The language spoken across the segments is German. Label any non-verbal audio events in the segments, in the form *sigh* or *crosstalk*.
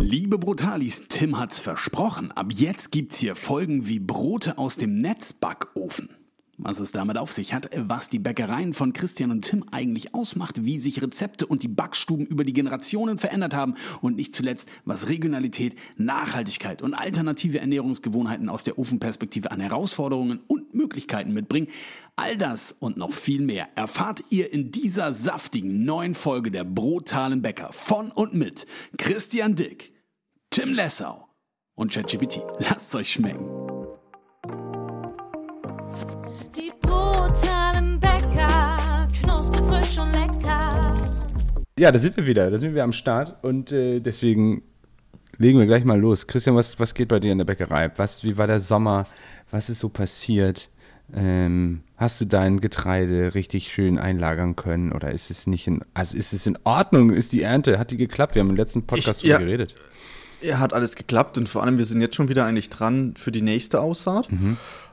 Liebe Brutalis, Tim hat's versprochen. Ab jetzt gibt's hier Folgen wie Brote aus dem Netzbackofen. Was es damit auf sich hat, was die Bäckereien von Christian und Tim eigentlich ausmacht, wie sich Rezepte und die Backstuben über die Generationen verändert haben und nicht zuletzt, was Regionalität, Nachhaltigkeit und alternative Ernährungsgewohnheiten aus der Ofenperspektive an Herausforderungen und Möglichkeiten mitbringen. All das und noch viel mehr erfahrt ihr in dieser saftigen neuen Folge der Brutalen Bäcker von und mit Christian Dick, Tim Lessau und ChatGPT. Lasst euch schmecken. Und lecker. Ja, da sind wir wieder. Da sind wir am Start und äh, deswegen legen wir gleich mal los. Christian, was, was geht bei dir in der Bäckerei? Was, wie war der Sommer? Was ist so passiert? Ähm, hast du dein Getreide richtig schön einlagern können oder ist es nicht in, also ist es in Ordnung? Ist die Ernte, hat die geklappt? Wir haben im letzten Podcast Ich- drüber ja. geredet. Ja, hat alles geklappt und vor allem, wir sind jetzt schon wieder eigentlich dran für die nächste Aussaat.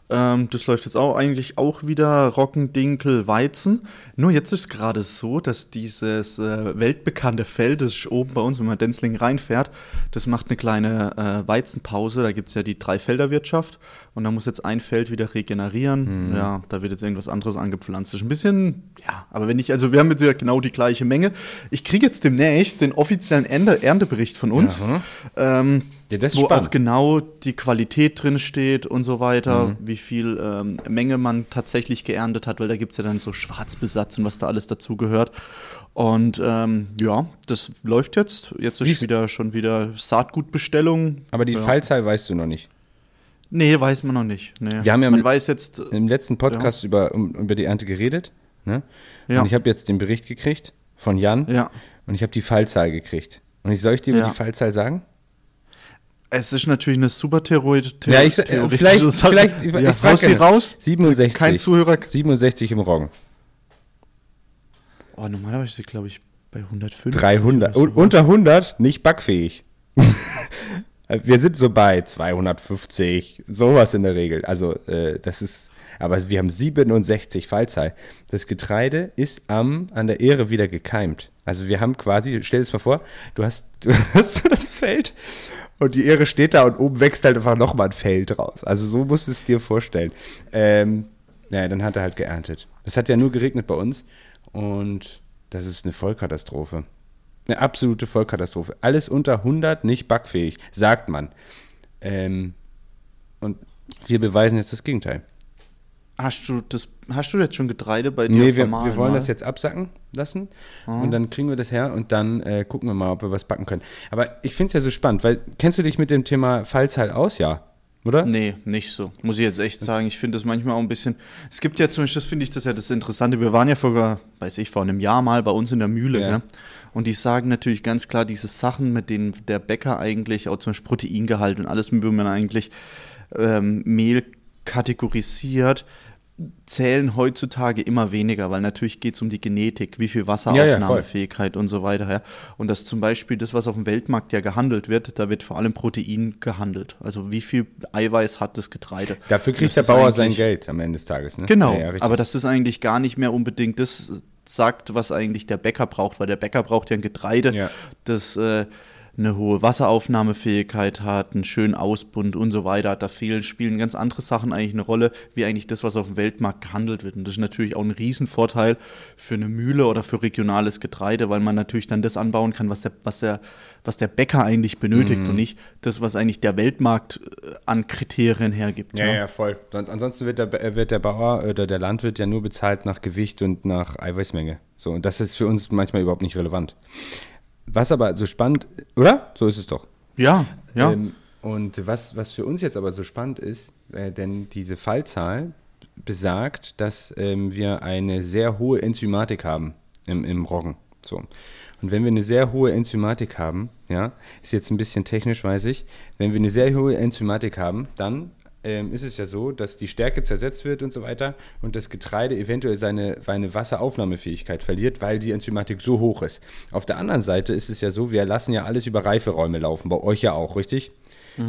Ähm, das läuft jetzt auch eigentlich auch wieder Roggen, Dinkel, Weizen. Nur jetzt ist gerade so, dass dieses äh, weltbekannte Feld, das ist oben bei uns, wenn man Denzling reinfährt, das macht eine kleine äh, Weizenpause. Da gibt es ja die Dreifelderwirtschaft und da muss jetzt ein Feld wieder regenerieren. Ja, da wird jetzt irgendwas anderes angepflanzt. Das ist ein bisschen, ja, aber wenn ich, also wir haben jetzt ja genau die gleiche Menge. Ich kriege jetzt demnächst den offiziellen Ernte Erntebericht von uns. Ähm, Ja, das ist wo spannend. auch genau die Qualität drin steht und so weiter, Mhm. wie viel ähm, Menge man tatsächlich geerntet hat, weil da gibt es ja dann so Schwarzbesatz und was da alles dazu gehört. Und ähm, ja, das läuft jetzt. Jetzt ist Wie's- wieder schon wieder Saatgutbestellung. Aber die ja. Fallzahl weißt du noch nicht. Nee, weiß man noch nicht. Nee. Wir haben ja man weiß jetzt. Im letzten Podcast über, um, über die Ernte geredet. Ne? Ja. Und ich habe jetzt den Bericht gekriegt von Jan Ja. und ich habe die Fallzahl gekriegt. Und ich soll ich dir Ja. die Fallzahl sagen? Es ist natürlich eine super Theorie. Ja, ich, äh, vielleicht, vielleicht, ich, ja, ich frage sie raus. 67. Kein Zuhörer. 67 im Roggen. Oh, normalerweise glaube ich, bei 150. 300. oder Un so. unter 100 nicht backfähig. *laughs* wir sind so bei 250, sowas in der Regel. Also, äh, das ist, aber wir haben 67 Fallzahl. Das Getreide ist am, an der Ehre wieder gekeimt. Also, wir haben quasi, stell dir das mal vor, du hast, *laughs* du hast so das Feld und die Ehre steht da und oben wächst halt einfach nochmal ein Feld raus. Also, so musst du es dir vorstellen. Ähm, naja, dann hat er halt geerntet. Es hat ja nur geregnet bei uns und das ist eine Vollkatastrophe. Eine absolute Vollkatastrophe. Alles unter 100 nicht backfähig, sagt man. Ähm, und wir beweisen jetzt das Gegenteil. Hast du das, hast du jetzt schon Getreide bei dir Nee, wir, wir wollen mal? das jetzt absacken lassen und dann kriegen wir das her und dann äh, gucken wir mal, ob wir was backen können. Aber ich finde es ja so spannend, weil kennst du dich mit dem Thema Fallzahl aus? Ja, oder? Nee, nicht so. Muss ich jetzt echt sagen. Ich finde das manchmal auch ein bisschen. Es gibt ja zum Beispiel, das finde ich das ja das Interessante. Wir waren ja vor, weiß ich, vor einem Jahr mal bei uns in der Mühle, Ja. ne? Und die sagen natürlich ganz klar, diese Sachen, mit denen der Bäcker eigentlich, auch zum Beispiel Proteingehalt und alles, wie man eigentlich ähm, Mehl kategorisiert, zählen heutzutage immer weniger, weil natürlich geht es um die Genetik, wie viel Ja, ja, Wasseraufnahmefähigkeit und so weiter. Ja. Und das zum Beispiel das, was auf dem Weltmarkt ja gehandelt wird, da wird vor allem Protein gehandelt. Also wie viel Eiweiß hat das Getreide. Dafür kriegt Das der Bauer sein Geld am Ende des Tages. Ne? Genau, Ja, ja, aber das ist eigentlich gar nicht mehr unbedingt das sagt, was eigentlich der Bäcker braucht, weil der Bäcker braucht ja ein Getreide, Ja. das äh, eine hohe Wasseraufnahmefähigkeit hat, einen schönen Ausbund und so weiter. Da fehlen, spielen ganz andere Sachen eigentlich eine Rolle, wie eigentlich das, was auf dem Weltmarkt gehandelt wird. Und das ist natürlich auch ein Riesenvorteil für eine Mühle oder für regionales Getreide, weil man natürlich dann das anbauen kann, was der, was der, was der Bäcker eigentlich benötigt Mhm. und nicht das, was eigentlich der Weltmarkt äh, an Kriterien hergibt. Ja, ne? ja, voll. Sonst, ansonsten wird der, äh, wird der Bauer oder der Landwirt ja nur bezahlt nach Gewicht und nach Eiweißmenge. So, und das ist für uns manchmal überhaupt nicht relevant. Was aber so spannend, oder? So ist es doch. ja. ja. Ähm, und was, was für uns jetzt aber so spannend ist, äh, denn diese Fallzahl besagt, dass ähm, wir eine sehr hohe Enzymatik haben im, im Roggen. So. Und wenn wir eine sehr hohe Enzymatik haben, ja, ist jetzt ein bisschen technisch, weiß ich, wenn wir eine sehr hohe Enzymatik haben, dann ähm, ist es ja so, dass die Stärke zersetzt wird und so weiter und das Getreide eventuell seine, seine Wasseraufnahmefähigkeit verliert, weil die Enzymatik so hoch ist. Auf der anderen Seite ist es ja so, wir lassen ja alles über Reiferäume laufen, bei euch ja auch, richtig?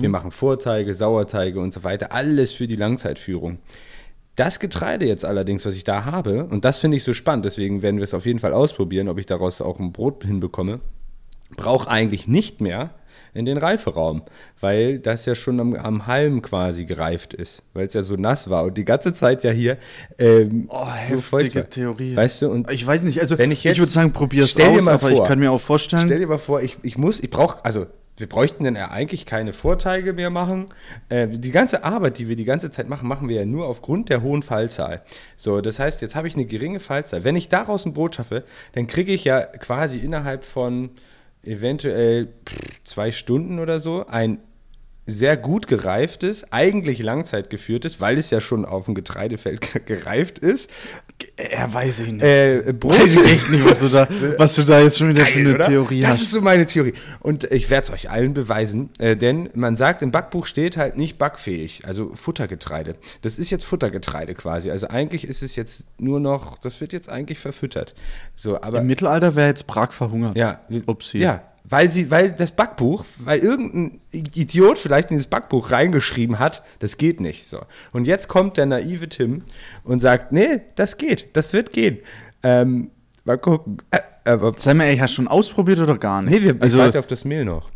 Wir machen Vorteige, Sauerteige und so weiter, alles für die Langzeitführung. Das Getreide jetzt allerdings, was ich da habe, und das finde ich so spannend, deswegen werden wir es auf jeden Fall ausprobieren, ob ich daraus auch ein Brot hinbekomme, braucht eigentlich nicht mehr in den Reiferaum, weil das ja schon am, am Halm quasi gereift ist, weil es ja so nass war und die ganze Zeit ja hier ähm, Oh, so feucht war. heftige Theorie. Weißt du, und Ich weiß nicht, also Wenn ich jetzt- würde sagen, probier's Stell dir aus, mal aber ich vor. kann mir auch vorstellen, Stell dir mal vor, ich, ich muss, ich brauche, also wir bräuchten dann ja eigentlich keine Vorteile mehr machen. Äh, die ganze Arbeit, die wir die ganze Zeit machen, machen wir ja nur aufgrund der hohen Fallzahl. So, das heißt, jetzt habe ich eine geringe Fallzahl. Wenn ich daraus ein Brot schaffe, dann kriege ich ja quasi innerhalb von eventuell zwei Stunden oder so ein sehr gut gereiftes, eigentlich langzeitgeführtes, weil es ja schon auf dem Getreidefeld ge- *laughs* gereift ist. Er weiß ich nicht. Äh, Brot weiß ich echt nicht, was du da, *laughs* was du da jetzt schon wieder für Geil, eine oder? Theorie das hast. ist so meine Theorie. Und ich werde es euch allen beweisen, äh, denn man sagt, im Backbuch steht halt nicht backfähig, also Futtergetreide. Das ist jetzt Futtergetreide quasi. Also eigentlich ist es jetzt nur noch, das wird jetzt eigentlich verfüttert. So, aber Im Mittelalter wäre jetzt Prag verhungert. ja, Upsi. ja, weil sie, weil das Backbuch, weil irgendein Idiot vielleicht in dieses Backbuch reingeschrieben hat, das geht nicht. So. Und jetzt kommt der naive Tim und sagt, nee, das geht, das wird gehen. Ähm, mal gucken. Äh, aber Sei mal ehrlich, hast du schon ausprobiert oder gar nicht? Nee, wir also, weiter auf das Mehl noch.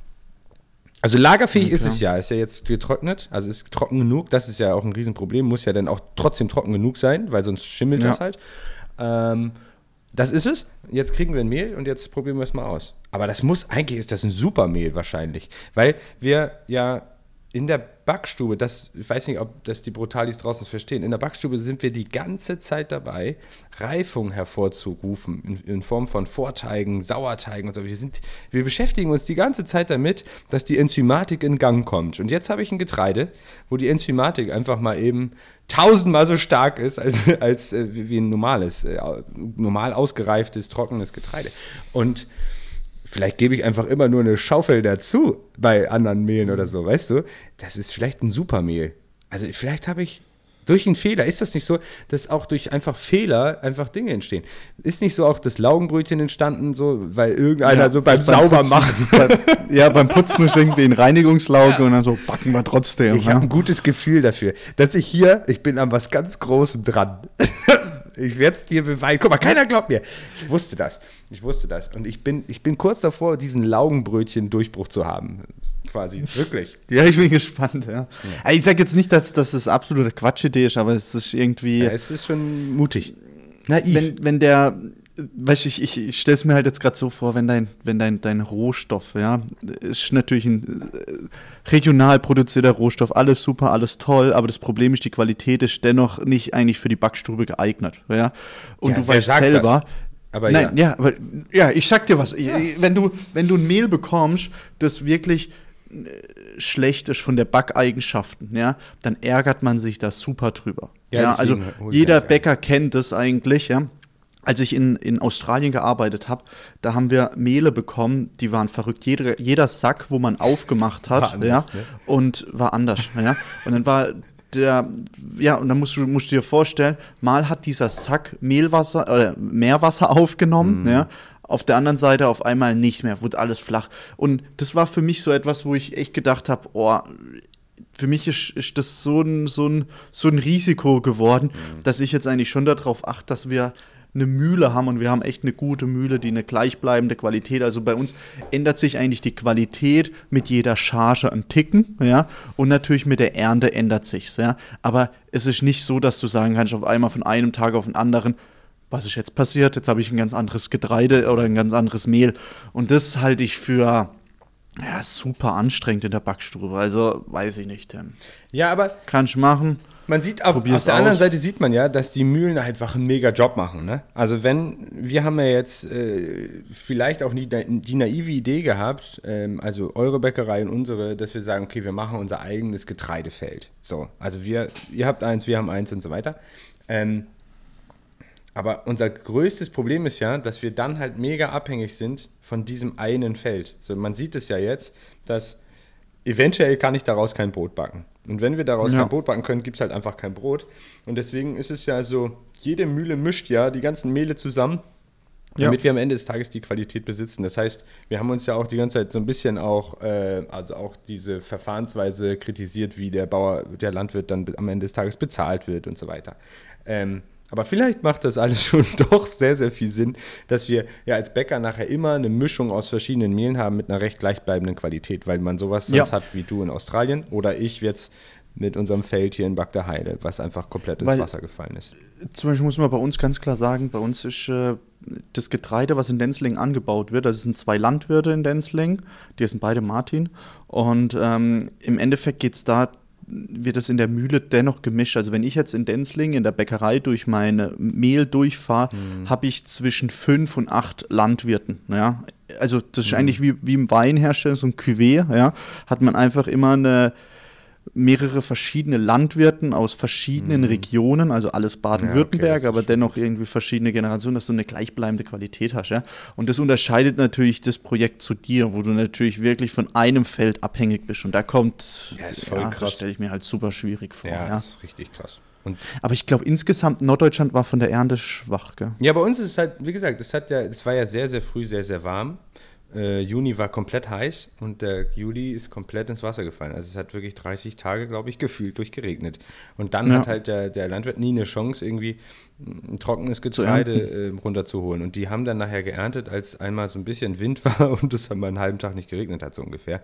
Also lagerfähig Ja, ist es ja, ist ja jetzt getrocknet, also ist trocken genug, das ist ja auch ein Riesenproblem, muss ja dann auch trotzdem trocken genug sein, weil sonst schimmelt Ja. das halt. Ähm, das ist es, jetzt kriegen wir ein Mehl und jetzt probieren wir es mal aus. Aber das muss, eigentlich ist das ein super Mehl wahrscheinlich, weil wir ja in der Backstube, das, ich weiß nicht, ob das die Brutalis draußen verstehen, in der Backstube sind wir die ganze Zeit dabei, Reifung hervorzurufen, in, in Form von Vorteigen, Sauerteigen und so. Wir, sind, wir beschäftigen uns die ganze Zeit damit, dass die Enzymatik in Gang kommt. Und jetzt habe ich ein Getreide, wo die Enzymatik einfach mal eben tausendmal so stark ist, als, *laughs* als äh, wie ein normales, äh, normal ausgereiftes, trockenes Getreide. Und Vielleicht gebe ich einfach immer nur eine Schaufel dazu bei anderen Mehlen oder so, weißt du? Das ist vielleicht ein Supermehl. Also vielleicht habe ich durch einen Fehler, ist das nicht so, dass auch durch einfach Fehler einfach Dinge entstehen? Ist nicht so auch das Laugenbrötchen entstanden, so, weil irgendeiner Ja, so beim beim Saubermachen. *laughs* Ja, beim Putzen ist irgendwie ein Reinigungslauge und dann so backen wir trotzdem. Ich ja. habe ein gutes Gefühl dafür, dass ich hier, ich bin an was ganz Großem dran. *laughs* ich werde es dir beweisen. Guck mal, keiner glaubt mir. Ich wusste das. Ich wusste das. Und ich bin, ich bin kurz davor, diesen Laugenbrötchen-Durchbruch zu haben. Quasi. Wirklich. *laughs* Ja, ich bin gespannt, ja. Also Ich sage jetzt nicht, dass, dass das absolute Quatschidee ist, aber es ist irgendwie. Ja, es ist schon mutig. Naiv. wenn, wenn der, weißt du, ich, ich, ich stelle es mir halt jetzt gerade so vor, wenn dein, wenn dein, dein Rohstoff, ja, ist natürlich ein äh, regional produzierter Rohstoff, alles super, alles toll, aber das Problem ist, die Qualität ist dennoch nicht eigentlich für die Backstube geeignet, ja. Und Ja, du weißt selber. das? Aber Nein, ja. aber ja, ich sag dir was. Wenn du, wenn du ein Mehl bekommst, das wirklich äh, schlecht ist von der Backeigenschaften, ja, dann ärgert man sich da super drüber. Ja, Ja, also jeder das Bäcker kennt das eigentlich, ja. Als ich in, in Australien gearbeitet habe, da haben wir Mehle bekommen, die waren verrückt. Jeder, jeder Sack, wo man aufgemacht hat, War anders, ja, ne? und war anders, ja. Und dann war der, ja, und dann musst du, musst du dir vorstellen, mal hat dieser Sack Mehlwasser oder Meerwasser aufgenommen, ja. Auf der anderen Seite auf einmal nicht mehr, wurde alles flach. Und das war für mich so etwas, wo ich echt gedacht habe, oh, für mich ist, ist das so ein, so, ein, so ein Risiko geworden, dass ich jetzt eigentlich schon darauf achte, dass wir eine Mühle haben und wir haben echt eine gute Mühle, die eine gleichbleibende Qualität. Also bei uns ändert sich eigentlich die Qualität mit jeder Charge ein Ticken, ja, und natürlich mit der Ernte ändert sich's, ja. Aber es ist nicht so, dass du sagen kannst, auf einmal von einem Tag auf den anderen, was ist jetzt passiert? Jetzt habe ich ein ganz anderes Getreide oder ein ganz anderes Mehl. Und das halte ich für ja, super anstrengend in der Backstube. Also weiß ich nicht. Ja, aber Kann ich machen. Man sieht auch, Probier's auf der anderen aus. Seite sieht man ja, dass die Mühlen einfach einen mega Job machen. Ne? Also wenn, wir haben ja jetzt äh, vielleicht auch nie die, die naive Idee gehabt, ähm, also eure Bäckerei und unsere, dass wir sagen, okay, wir machen unser eigenes Getreidefeld. So, also wir, ihr habt eins, wir haben eins und so weiter. Ähm, aber unser größtes Problem ist ja, dass wir dann halt mega abhängig sind von diesem einen Feld. So, man sieht es ja jetzt, dass eventuell kann ich daraus kein Brot backen. Und wenn wir daraus Ja. kein Brot backen können, gibt es halt einfach kein Brot. Und deswegen ist es ja so, jede Mühle mischt ja die ganzen Mehle zusammen Ja. damit wir am Ende des Tages die Qualität besitzen. Das heißt, wir haben uns ja auch die ganze Zeit so ein bisschen auch, äh, also auch diese Verfahrensweise kritisiert, wie der Bauer, der Landwirt dann am Ende des Tages bezahlt wird und so weiter. Ähm, aber vielleicht macht das alles *laughs* schon doch sehr, sehr viel Sinn, dass wir ja als Bäcker nachher immer eine Mischung aus verschiedenen Mehlen haben mit einer recht gleichbleibenden Qualität, weil man sowas Ja. hat wie du in Australien oder ich jetzt mit unserem Feld hier in Bagdaheide, was einfach komplett ins Weil- Wasser gefallen ist. Zum Beispiel muss man bei uns ganz klar sagen, bei uns ist äh, das Getreide, was in Denzling angebaut wird, das sind zwei Landwirte in Denzling, die sind beide Martin. Und ähm, im Endeffekt geht es da, wird es in der Mühle dennoch gemischt. Also wenn ich jetzt in Denzling in der Bäckerei durch meine Mehl durchfahre, habe ich zwischen fünf und acht Landwirten. Ja? Also das ist eigentlich wie, wie im Weinhersteller, so ein Cuvée, ja? hat man einfach immer eine mehrere verschiedene Landwirten aus verschiedenen Regionen, also alles Baden-Württemberg, Mhm. Ja, okay, das aber dennoch irgendwie verschiedene Generationen, dass du eine gleichbleibende Qualität hast. Ja? Und das unterscheidet natürlich das Projekt zu dir, wo du natürlich wirklich von einem Feld abhängig bist. Und da kommt, Ja, ist voll das krass. stelle ich mir halt super schwierig vor. Ja, Ja, das ist richtig krass. Und Aber ich glaube, insgesamt Norddeutschland war von der Ernte schwach. Gell? Ja, bei uns ist es halt, wie gesagt, es hat ja, es war ja sehr, sehr früh sehr, sehr warm. Äh, Juni war komplett heiß und der Juli ist komplett ins Wasser gefallen. Also es hat wirklich 30 Tage, glaube ich, gefühlt durchgeregnet. Und dann Ja. hat halt der, der Landwirt nie eine Chance, irgendwie ein trockenes Getreide äh, runterzuholen. Und die haben dann nachher geerntet, als einmal so ein bisschen Wind *laughs* war und es dann mal einen halben Tag nicht geregnet hat, so ungefähr.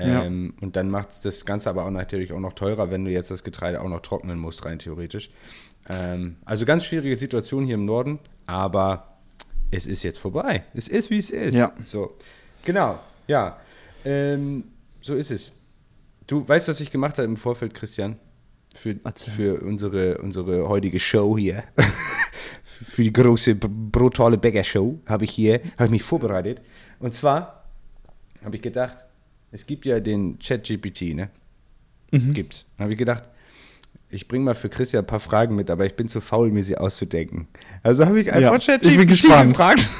Ja. Ähm, Und dann macht es das Ganze aber auch natürlich auch noch teurer, wenn du jetzt das Getreide auch noch trocknen musst, rein theoretisch. Ähm, also ganz schwierige Situation hier im Norden, aber es ist jetzt vorbei. Es ist, wie es ist. Ja. So, genau, ja. Ähm, so ist es. Du weißt, was ich gemacht habe im Vorfeld, Christian? Für, Erzähl. für unsere, unsere heutige Show hier. *laughs* für die große, br- brutale Bäcker-Show habe ich hier, habe ich mich vorbereitet. Und zwar habe ich gedacht, es gibt ja den Chat-GPT, ne? Gibt's. Dann habe ich gedacht, ich bringe mal für Christian ein paar Fragen mit, aber ich bin zu faul, mir sie auszudenken. Also habe ich einfach Ja, ChatGPT gefragt. *laughs*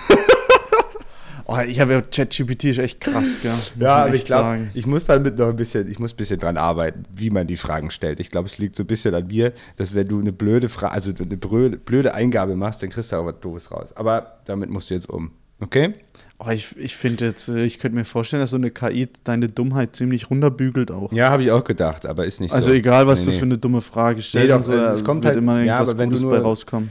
Oh, ich habe ja ChatGPT ist echt krass, gell? Muss Ja, aber ich glaube, ich muss damit noch ein bisschen, ich muss ein bisschen dran arbeiten, wie man die Fragen stellt. Ich glaube, es liegt so ein bisschen an mir, dass wenn du eine blöde Frage, also eine blöde, blöde Eingabe machst, dann kriegst du auch was Doofes raus. Aber damit musst du jetzt um. Okay? Oh, ich ich finde jetzt, äh, ich könnte mir vorstellen, dass so eine KI deine Dummheit ziemlich runterbügelt auch. Ja, habe ich auch gedacht, aber ist nicht Also so. egal, was Nee, du nee. für eine dumme Frage stellst, doch, und so, also es kommt wird halt- immer ja, irgendwas du Gutes nur- bei rauskommen.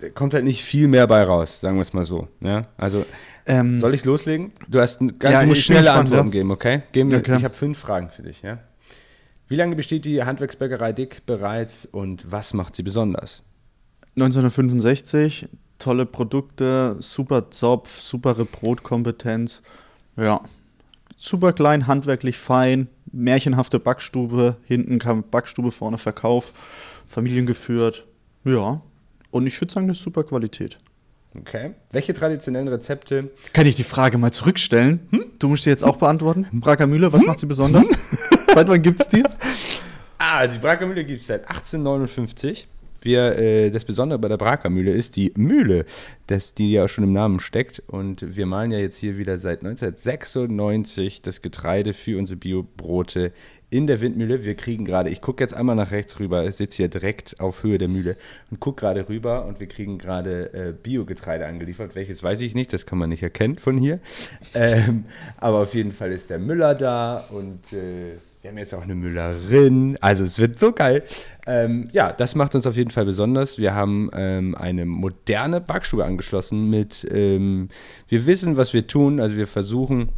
Da kommt halt nicht viel mehr bei raus, sagen wir es mal so. Ja? Also, Ähm, soll ich loslegen? Du, hast ganz, Ja, du musst schnelle gespannt, Antworten ja. geben, okay? Geben wir, Okay. Ich habe fünf Fragen für dich. Ja? Wie lange besteht die Handwerksbäckerei Dick bereits und was macht sie besonders? 1965, tolle Produkte, super Zopf, supere Brotkompetenz. Ja, super klein, handwerklich fein, märchenhafte Backstube, hinten kam Backstube, vorne Verkauf, familiengeführt. Ja, und ich würde sagen, das ist super Qualität. Okay. Welche traditionellen Rezepte Kann ich die Frage mal zurückstellen? Du musst sie jetzt auch beantworten. Braker Mühle, was macht sie besonders? *laughs* Seit wann gibt's die? Ah, die Brakermühle gibt es seit 1859. Wir, äh, das Besondere bei der Brakermühle ist die Mühle, das, die ja schon im Namen steckt. Und wir malen ja jetzt hier wieder seit 1996 das Getreide für unsere Biobrote in der Windmühle. Wir kriegen gerade, ich gucke jetzt einmal nach rechts rüber, ich sitze hier direkt auf Höhe der Mühle und gucke gerade rüber und wir kriegen gerade äh, Biogetreide angeliefert. Welches weiß ich nicht, das kann man nicht erkennen von hier. Ähm, aber auf jeden Fall ist der Müller da und äh, wir haben jetzt auch eine Müllerin. Also es wird so geil. Ähm, ja, das macht uns auf jeden Fall besonders. Wir haben ähm, eine moderne Backstube angeschlossen mit, ähm, wir wissen, was wir tun. Also wir versuchen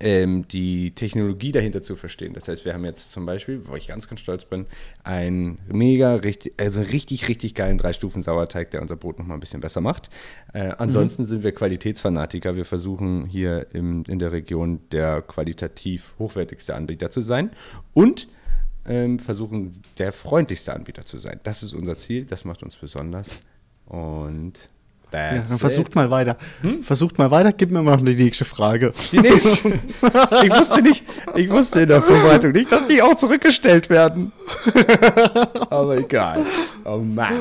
ähm, die Technologie dahinter zu verstehen. Das heißt, wir haben jetzt zum Beispiel, wo ich ganz, ganz stolz bin, einen mega, richtig, also richtig, richtig geilen Drei-Stufen-Sauerteig, der unser Brot nochmal ein bisschen besser macht. Äh, ansonsten sind wir Qualitätsfanatiker. Wir versuchen hier im, in der Region der qualitativ hochwertigste Anbieter zu sein und ähm, versuchen, der freundlichste Anbieter zu sein. Das ist unser Ziel, das macht uns besonders. Und Ja, dann versucht it. mal weiter. Versucht mal weiter, gib mir mal noch die nächste Frage. Die nächste. *laughs* Ich wusste nicht, ich wusste in der Vorbereitung nicht, dass die auch zurückgestellt werden. *laughs* Aber egal. Oh Mann.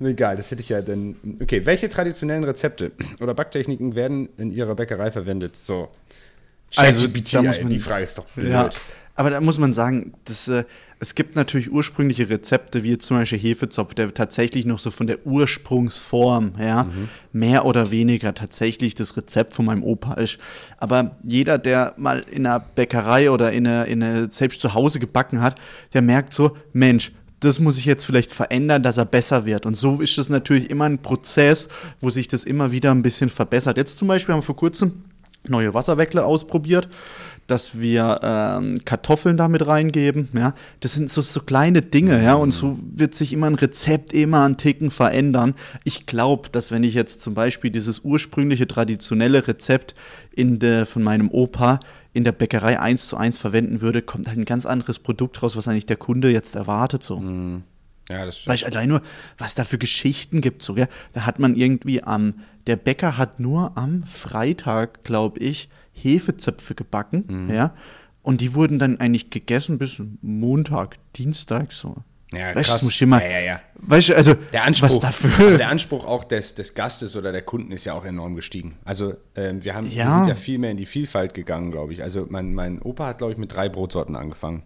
Egal, das hätte ich ja dann. Okay, welche traditionellen Rezepte oder Backtechniken werden in Ihrer Bäckerei verwendet? So. Also, man- die Frage ist doch blöd. Ja, aber da muss man sagen, das, äh, Es gibt natürlich ursprüngliche Rezepte, wie jetzt zum Beispiel Hefezopf, der tatsächlich noch so von der Ursprungsform, ja, mehr oder weniger tatsächlich das Rezept von meinem Opa ist. Aber jeder, der mal in einer Bäckerei oder in einer, in einer selbst zu Hause gebacken hat, der merkt so, Mensch, das muss ich jetzt vielleicht verändern, dass er besser wird. Und so ist es natürlich immer ein Prozess, wo sich das immer wieder ein bisschen verbessert. Jetzt zum Beispiel haben wir vor kurzem neue Wasserweckler ausprobiert, dass wir ähm, Kartoffeln damit reingeben. Ja, das sind so, so kleine Dinge, ja, und so wird sich immer ein Rezept immer einen Ticken verändern. Ich glaube, dass wenn ich jetzt zum Beispiel dieses ursprüngliche traditionelle Rezept in der, von meinem Opa in der Bäckerei eins zu eins verwenden würde, kommt halt ein ganz anderes Produkt raus, was eigentlich der Kunde jetzt erwartet. So. Ja, das Weil ich allein nur, was da für Geschichten gibt, so, gell? Da hat man irgendwie am, der Bäcker hat nur am Freitag, glaube ich, Hefezöpfe gebacken, Mhm. ja. Und die wurden dann eigentlich gegessen bis Montag, Dienstag, so. Ja, krass. muss ich immer, Ja, ja, ja. weißt du, also, Der Anspruch, was dafür, der Anspruch auch des, des Gastes oder der Kunden ist ja auch enorm gestiegen. Also ähm, wir, haben, wir Ja. sind ja viel mehr in die Vielfalt gegangen, glaube ich. Also mein, mein Opa hat, glaube ich, mit drei Brotsorten angefangen.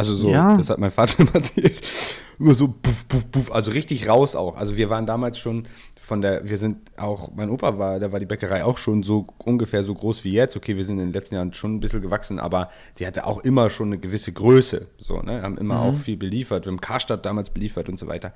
Also so, Ja. das hat mein Vater *laughs* immer erzählt. Immer so puff, puff, puff, also richtig raus auch. Also wir waren damals schon von der, wir sind auch, mein Opa war, da war die Bäckerei auch schon so ungefähr so groß wie jetzt. Okay, wir sind in den letzten Jahren schon ein bisschen gewachsen, aber die hatte auch immer schon eine gewisse Größe. So, ne? Haben immer auch viel beliefert. Wir haben Karstadt damals beliefert und so weiter.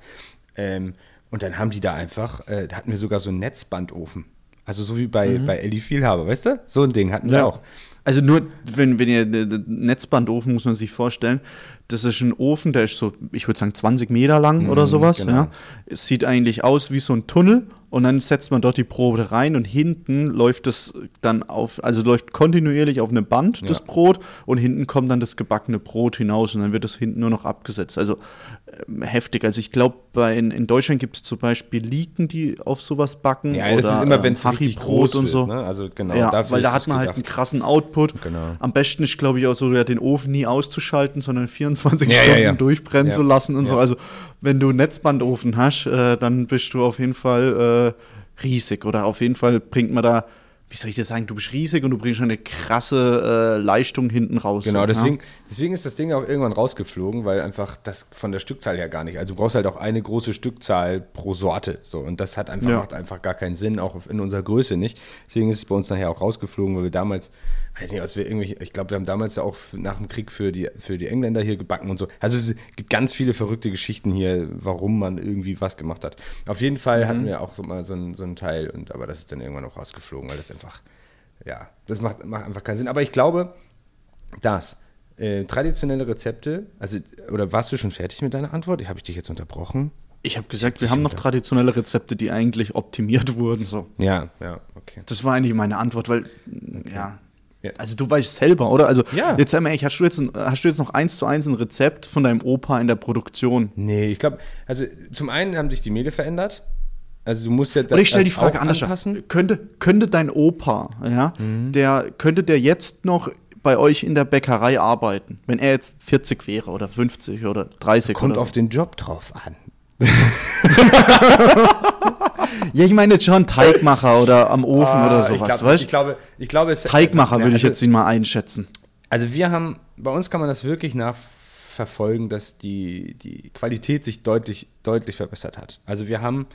Ähm, und dann haben die da einfach, äh, da hatten wir sogar so einen Netzbandofen. Also so wie bei, bei Ellie Vielhaber, weißt du? So ein Ding hatten wir Ja. auch. Also nur, wenn, wenn ihr den Netzbandofen muss man sich vorstellen, das ist ein Ofen, der ist so, ich würde sagen, 20 Meter lang oder sowas. genau. Ja. Es sieht eigentlich aus wie so ein Tunnel und dann setzt man dort die Brote rein und hinten läuft es dann auf, also läuft kontinuierlich auf einem Band das Ja. Brot und hinten kommt dann das gebackene Brot hinaus und dann wird das hinten nur noch abgesetzt. Also ähm, heftig. Also ich glaube, in, in Deutschland gibt es zum Beispiel Liken, die auf sowas backen. Ja, oder, das ist immer, ähm, wenn es richtig Hachibrot groß und wird, so. Ne? Also genau, Ja, weil da hat man halt gedacht. einen krassen Output. Genau. Am besten ist, glaube ich, auch so, ja, den Ofen nie auszuschalten, sondern 24 Ja, Stunden durchbrennen zu lassen und so. Also, wenn du einen Netzbandofen hast, äh, dann bist du auf jeden Fall äh, riesig. Oder auf jeden Fall bringt man da, wie soll ich das sagen, du bist riesig und du bringst eine krasse äh, Leistung hinten raus. Genau, deswegen, Ja? Deswegen ist das Ding auch irgendwann rausgeflogen, weil einfach das von der Stückzahl her gar nicht. Also du brauchst halt auch eine große Stückzahl pro Sorte. So, und das hat einfach, Ja. macht einfach gar keinen Sinn, auch in unserer Größe nicht. Deswegen ist es bei uns nachher auch rausgeflogen, weil wir damals, weiß nicht, was wir irgendwie, ich glaube, wir haben damals ja auch nach dem Krieg für die, für die Engländer hier gebacken und so. Also es gibt ganz viele verrückte Geschichten hier, warum man irgendwie was gemacht hat. Auf jeden Fall hatten wir auch so mal so einen, so einen Teil, und aber das ist dann irgendwann auch rausgeflogen, weil das einfach, ja, das macht, macht einfach keinen Sinn. Aber ich glaube, dass äh, traditionelle Rezepte, also, oder warst du schon fertig mit deiner Antwort? Ich habe ich dich jetzt unterbrochen. Ich habe gesagt, wir haben noch traditionelle Rezepte, die eigentlich optimiert wurden. So. Ja, ja, okay. Das war eigentlich meine Antwort, weil, ja. Ja. Also du weißt selber, oder? Also Ja. jetzt sag mal, ehrlich, hast du jetzt, hast du jetzt noch eins zu eins ein Rezept von deinem Opa in der Produktion? Nee, ich glaube, also zum einen haben sich die Mehle verändert. Also du musst ja Oder ich stelle die das Frage anders. anpassen. Könnte, könnte dein Opa, ja, Mhm. der, könnte der jetzt noch bei euch in der Bäckerei arbeiten, wenn er jetzt 40 wäre oder 50 oder 30 Kommt oder auf den Job drauf an. *laughs* Ja, ich meine jetzt schon Teigmacher oder am Ofen oder Ah, sowas, ich, glaub, weißt ich glaube, ich glaube, es Teigmacher würde ich also- jetzt ihn mal einschätzen. Also wir haben, bei uns kann man das wirklich nachverfolgen, dass die, die Qualität sich deutlich, deutlich verbessert hat. Also wir haben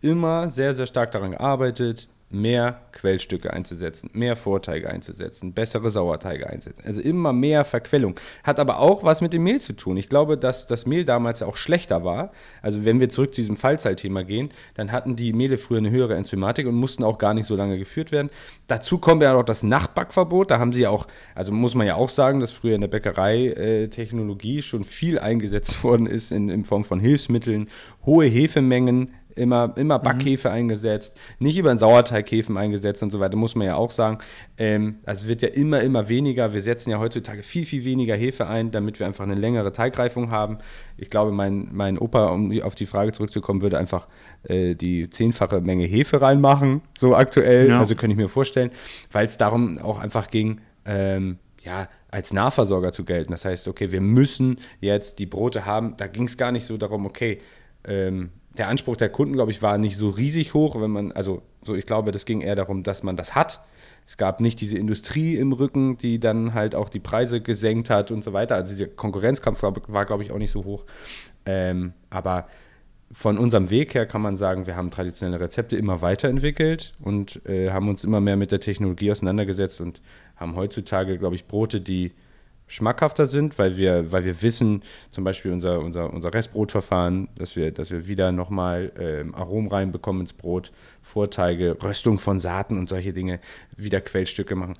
immer sehr, sehr stark daran gearbeitet, mehr Quellstücke einzusetzen, mehr Vorteige einzusetzen, bessere Sauerteige einzusetzen. Also immer mehr Verquellung. Hat aber auch was mit dem Mehl zu tun. Ich glaube, dass das Mehl damals auch schlechter war. Also wenn wir zurück zu diesem Fallzahlthema gehen, dann hatten die Mehle früher eine höhere Enzymatik und mussten auch gar nicht so lange geführt werden. Dazu kommt ja noch das Nachtbackverbot. Da haben sie ja auch, also muss man ja auch sagen, dass früher in der Bäckerei äh, schon viel eingesetzt *laughs* worden ist in, in Form von Hilfsmitteln, hohe Hefemengen, immer, immer Backhefe eingesetzt, nicht über den Sauerteighefen eingesetzt und so weiter, muss man ja auch sagen. Ähm, also es wird ja immer, immer weniger. Wir setzen ja heutzutage viel, viel weniger Hefe ein, damit wir einfach eine längere Teigreifung haben. Ich glaube, mein, mein Opa, um auf die Frage zurückzukommen, würde einfach äh, die zehnfache Menge Hefe reinmachen, so aktuell. Ja. Also könnte ich mir vorstellen, weil es darum auch einfach ging, ähm, ja, als Nahversorger zu gelten. Das heißt, okay, wir müssen jetzt die Brote haben. Da ging es gar nicht so darum, okay, ähm, der Anspruch der Kunden, glaube ich, war nicht so riesig hoch, wenn man, also so, ich glaube, das ging eher darum, dass man das hat. Es gab nicht diese Industrie im Rücken, die dann halt auch die Preise gesenkt hat und so weiter. Also dieser Konkurrenzkampf war, war glaube ich, auch nicht so hoch. Ähm, aber von unserem Weg her kann man sagen, wir haben traditionelle Rezepte immer weiterentwickelt und äh, haben uns immer mehr mit der Technologie auseinandergesetzt und haben heutzutage, glaube ich, Brote, die schmackhafter sind, weil wir, weil wir wissen, zum Beispiel unser, unser, unser Restbrotverfahren, dass wir, dass wir wieder nochmal ähm, Aromen reinbekommen ins Brot, Vorteige, Röstung von Saaten und solche Dinge, wieder Quellstücke machen.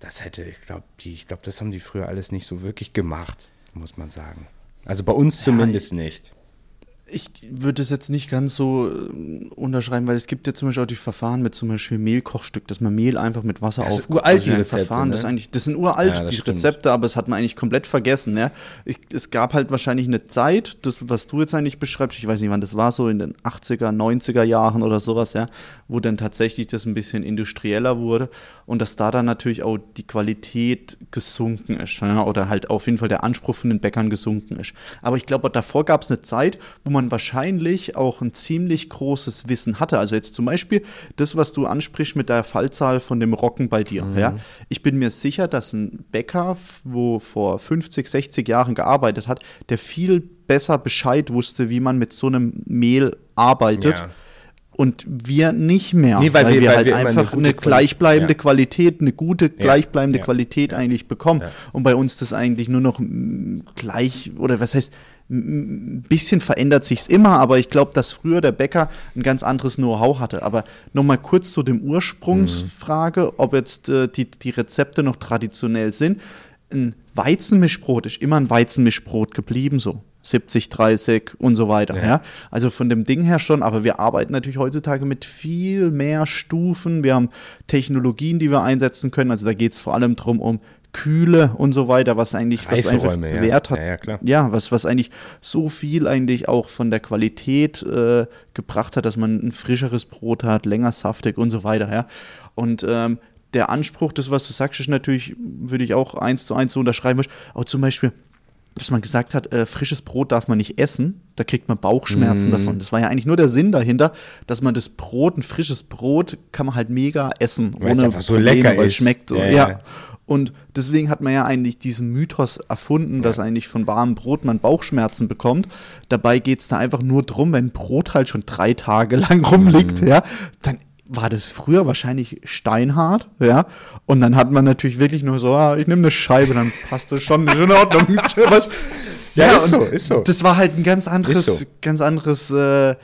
Das hätte, ich glaube, ich glaube, das haben die früher alles nicht so wirklich gemacht, muss man sagen. Also bei uns zumindest nicht. Ich würde es jetzt nicht ganz so äh, unterschreiben, weil es gibt ja zum Beispiel auch die Verfahren mit zum Beispiel Mehlkochstück, dass man Mehl einfach mit Wasser Das ist aufkocht. uralt, Das die Rezepte, Verfahren, das, ne? ist eigentlich, das sind uralt, Ja, das die stimmt. Rezepte, aber es hat man eigentlich komplett vergessen. Ja? Ich, es gab halt wahrscheinlich eine Zeit, das, was du jetzt eigentlich beschreibst, ich weiß nicht wann das war, so in den 80er, 90er Jahren oder sowas, ja, wo dann tatsächlich das ein bisschen industrieller wurde und dass da dann natürlich auch die Qualität gesunken ist ja? oder halt auf jeden Fall der Anspruch von den Bäckern gesunken ist. Aber ich glaube, davor gab es eine Zeit, wo man wahrscheinlich auch ein ziemlich großes Wissen hatte. Also jetzt zum Beispiel das, was du ansprichst mit der Fallzahl von dem Rocken bei dir. Ja? Ich bin mir sicher, dass ein Bäcker, wo vor 50, 60 Jahren gearbeitet hat, der viel besser Bescheid wusste, wie man mit so einem Mehl arbeitet. Ja. Und wir nicht mehr, Nee, weil weil, wir- wir, weil halt wir eine einfach eine, Quali- gleichbleibende Ja. Qualität, eine gute gleichbleibende ja. Qualität eigentlich bekommen. Ja. Und bei uns das eigentlich nur noch mm, gleich, oder was heißt, ein bisschen verändert sich's immer, aber ich glaube, dass früher der Bäcker ein ganz anderes Know-how hatte. Aber nochmal kurz zu dem Ursprungsfrage, ob jetzt äh, die, die Rezepte noch traditionell sind. Ein Weizenmischbrot ist immer ein Weizenmischbrot geblieben, so 70, 30 und so weiter. Ja. Also von dem Ding her schon, aber wir arbeiten natürlich heutzutage mit viel mehr Stufen. Wir haben Technologien, die wir einsetzen können. Also da geht es vor allem drum um Kühle und so weiter, was eigentlich was einfach ja. Wert hat. Ja, ja, klar. Ja, was, was eigentlich so viel eigentlich auch von der Qualität äh, gebracht hat, dass man ein frischeres Brot hat, länger saftig und so weiter. Ja. Und ähm, der Anspruch, das, was du sagst, ist natürlich, würde ich auch eins zu eins so unterschreiben. Auch zum Beispiel, was man gesagt hat, äh, frisches Brot darf man nicht essen, da kriegt man. Bauchschmerzen davon. Das war ja eigentlich nur der Sinn dahinter, dass man das Brot, ein frisches Brot, kann man halt mega essen, Weil es einfach so lecker weil es schmeckt. Ja, Ja, ja. Und deswegen hat man ja eigentlich diesen Mythos erfunden, dass eigentlich von warmem Brot man Bauchschmerzen bekommt. Dabei geht es da einfach nur drum, wenn Brot halt schon drei Tage *laughs* lang rumliegt, Mhm. ja, dann war das früher wahrscheinlich steinhart, ja. Und dann hat man natürlich wirklich nur so, ah, ich nehme eine Scheibe, dann passt das schon, ist in Ordnung. *laughs* Was- Ja, ist und so, ist so. Das war halt ein ganz anderes, Ist so. ganz anderes, äh,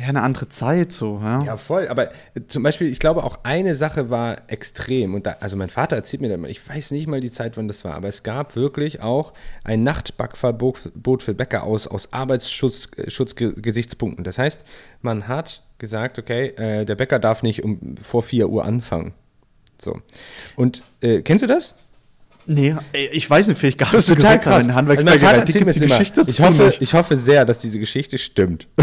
ja, eine andere Zeit so, ja. Ja, voll. Aber äh, zum Beispiel, ich glaube, auch eine Sache war extrem. Und da, also mein Vater erzählt mir, mal, ich weiß nicht mal die Zeit, wann das war, aber es gab wirklich auch ein Nachtbackverbot für Bäcker aus, aus Arbeitsschutzgesichtspunkten. Das heißt, man hat gesagt, okay, äh, der Bäcker darf nicht um vor 4 Uhr anfangen. So. Und äh, kennst du das? Nee, ich weiß nicht, vielleicht gab es total krass. in Also mein Handwerksbäckerei, Vater die immer. Geschichte ich hoffe, ich hoffe sehr, dass diese Geschichte stimmt. *laughs*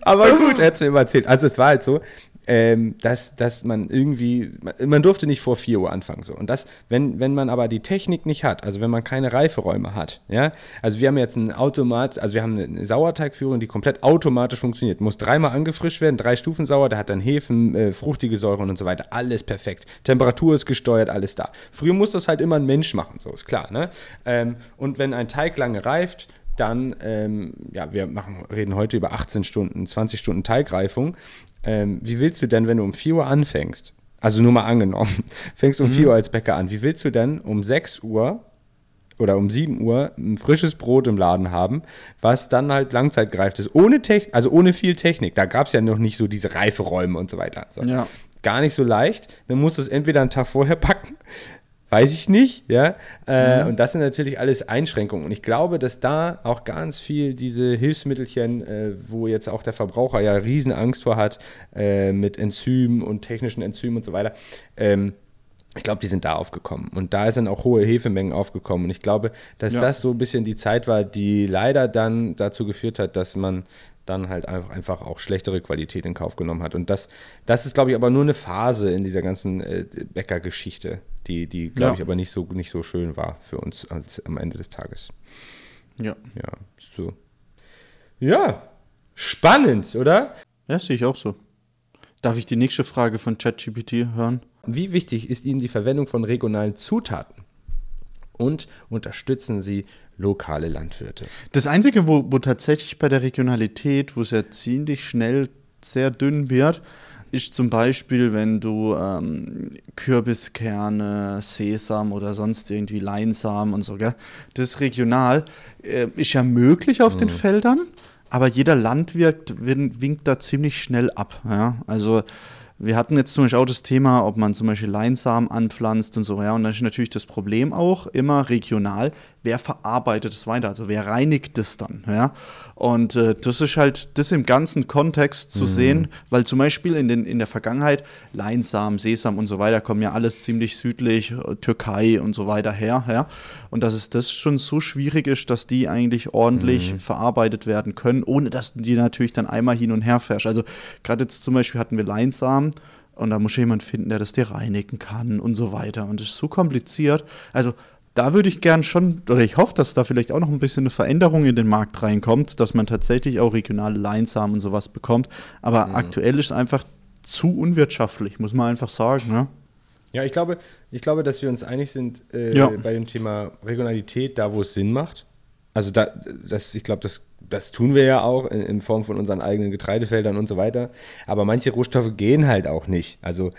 Aber *laughs* gut, er hat es mir immer erzählt. Also es war halt so, ähm, dass, dass man irgendwie, man, durfte nicht vor 4 Uhr anfangen. So. Und das, wenn, wenn man aber die Technik nicht hat, also wenn man keine Reiferäume hat, ja, also wir haben jetzt einen Automat, also wir haben eine Sauerteigführung, die komplett automatisch funktioniert. Muss dreimal angefrischt werden, drei Stufen sauer, der hat dann Hefen, äh, fruchtige Säuren und so weiter. Alles perfekt. Temperatur ist gesteuert, alles da. Früher muss das halt immer ein Mensch machen, so ist klar. Ne? Ähm, und wenn ein Teig lange reift, dann, ähm, ja, wir machen, reden heute über 18 Stunden, 20 Stunden Teigreifung. Ähm, wie willst du denn, wenn du um 4 Uhr anfängst, also nur mal angenommen, *laughs* fängst um 4 Uhr als Bäcker an, wie willst du denn um 6 Uhr oder um 7 Uhr ein frisches Brot im Laden haben, was dann halt langzeitgereift ist, ohne Technik, also ohne viel Technik. Da gab es ja noch nicht so diese Reiferäume und so weiter. So. Ja. Gar nicht so leicht. Dann musst du es entweder einen Tag vorher *laughs* backen, weiß ich nicht, ja. Äh, Und das sind natürlich alles Einschränkungen. Und ich glaube, dass da auch ganz viel diese Hilfsmittelchen, äh, wo jetzt auch der Verbraucher ja riesen Angst vor hat, äh, mit Enzymen und technischen Enzymen und so weiter, ähm, ich glaube, die sind da aufgekommen. Und da sind auch hohe Hefemengen aufgekommen. Und ich glaube, dass Ja. das so ein bisschen die Zeit war, die leider dann dazu geführt hat, dass man dann halt einfach, einfach auch schlechtere Qualität in Kauf genommen hat. Und das, das ist, glaube ich, aber nur eine Phase in dieser ganzen äh, Bäckergeschichte, die, die glaube Ja. ich, aber nicht so, nicht so schön war für uns als, am Ende des Tages. Ja. Ja, ist so. Ja, spannend, oder? Ja, sehe ich auch so. Darf ich die nächste Frage von ChatGPT hören? Wie wichtig ist Ihnen die Verwendung von regionalen Zutaten? Und unterstützen Sie lokale Landwirte? Das Einzige, wo, wo tatsächlich bei der Regionalität, wo es ja ziemlich schnell sehr dünn wird, ist zum Beispiel, wenn du ähm, Kürbiskerne, Sesam oder sonst irgendwie Leinsamen und so, gell? Das regional, äh, ist ja möglich auf den Feldern, aber jeder Landwirt win- winkt da ziemlich schnell ab. Ja? Also wir hatten jetzt zum Beispiel auch das Thema, ob man zum Beispiel Leinsamen anpflanzt und so, ja. Und dann ist natürlich das Problem auch immer regional, wer verarbeitet es weiter, also wer reinigt es dann, ja. Und äh, das ist halt, das im ganzen Kontext zu sehen, weil zum Beispiel in, den, in der Vergangenheit Leinsamen, Sesam und so weiter kommen ja alles ziemlich südlich, äh, Türkei und so weiter her, ja. Und dass es das schon so schwierig ist, dass die eigentlich ordentlich verarbeitet werden können, ohne dass du die natürlich dann einmal hin und her fährst. Also gerade jetzt zum Beispiel hatten wir Leinsamen und da muss jemand finden, der das dir reinigen kann und so weiter. Und das ist so kompliziert. Also da würde ich gern schon, oder ich hoffe, dass da vielleicht auch noch ein bisschen eine Veränderung in den Markt reinkommt, dass man tatsächlich auch regionale Leinsamen und sowas bekommt. Aber aktuell ist es einfach zu unwirtschaftlich, muss man einfach sagen. Ne? Ja, ich glaube, ich glaube, dass wir uns einig sind äh, Ja. bei dem Thema Regionalität, da wo es Sinn macht. Also da, das, ich glaube, das, das tun wir ja auch in, in Form von unseren eigenen Getreidefeldern und so weiter. Aber manche Rohstoffe gehen halt auch nicht. Also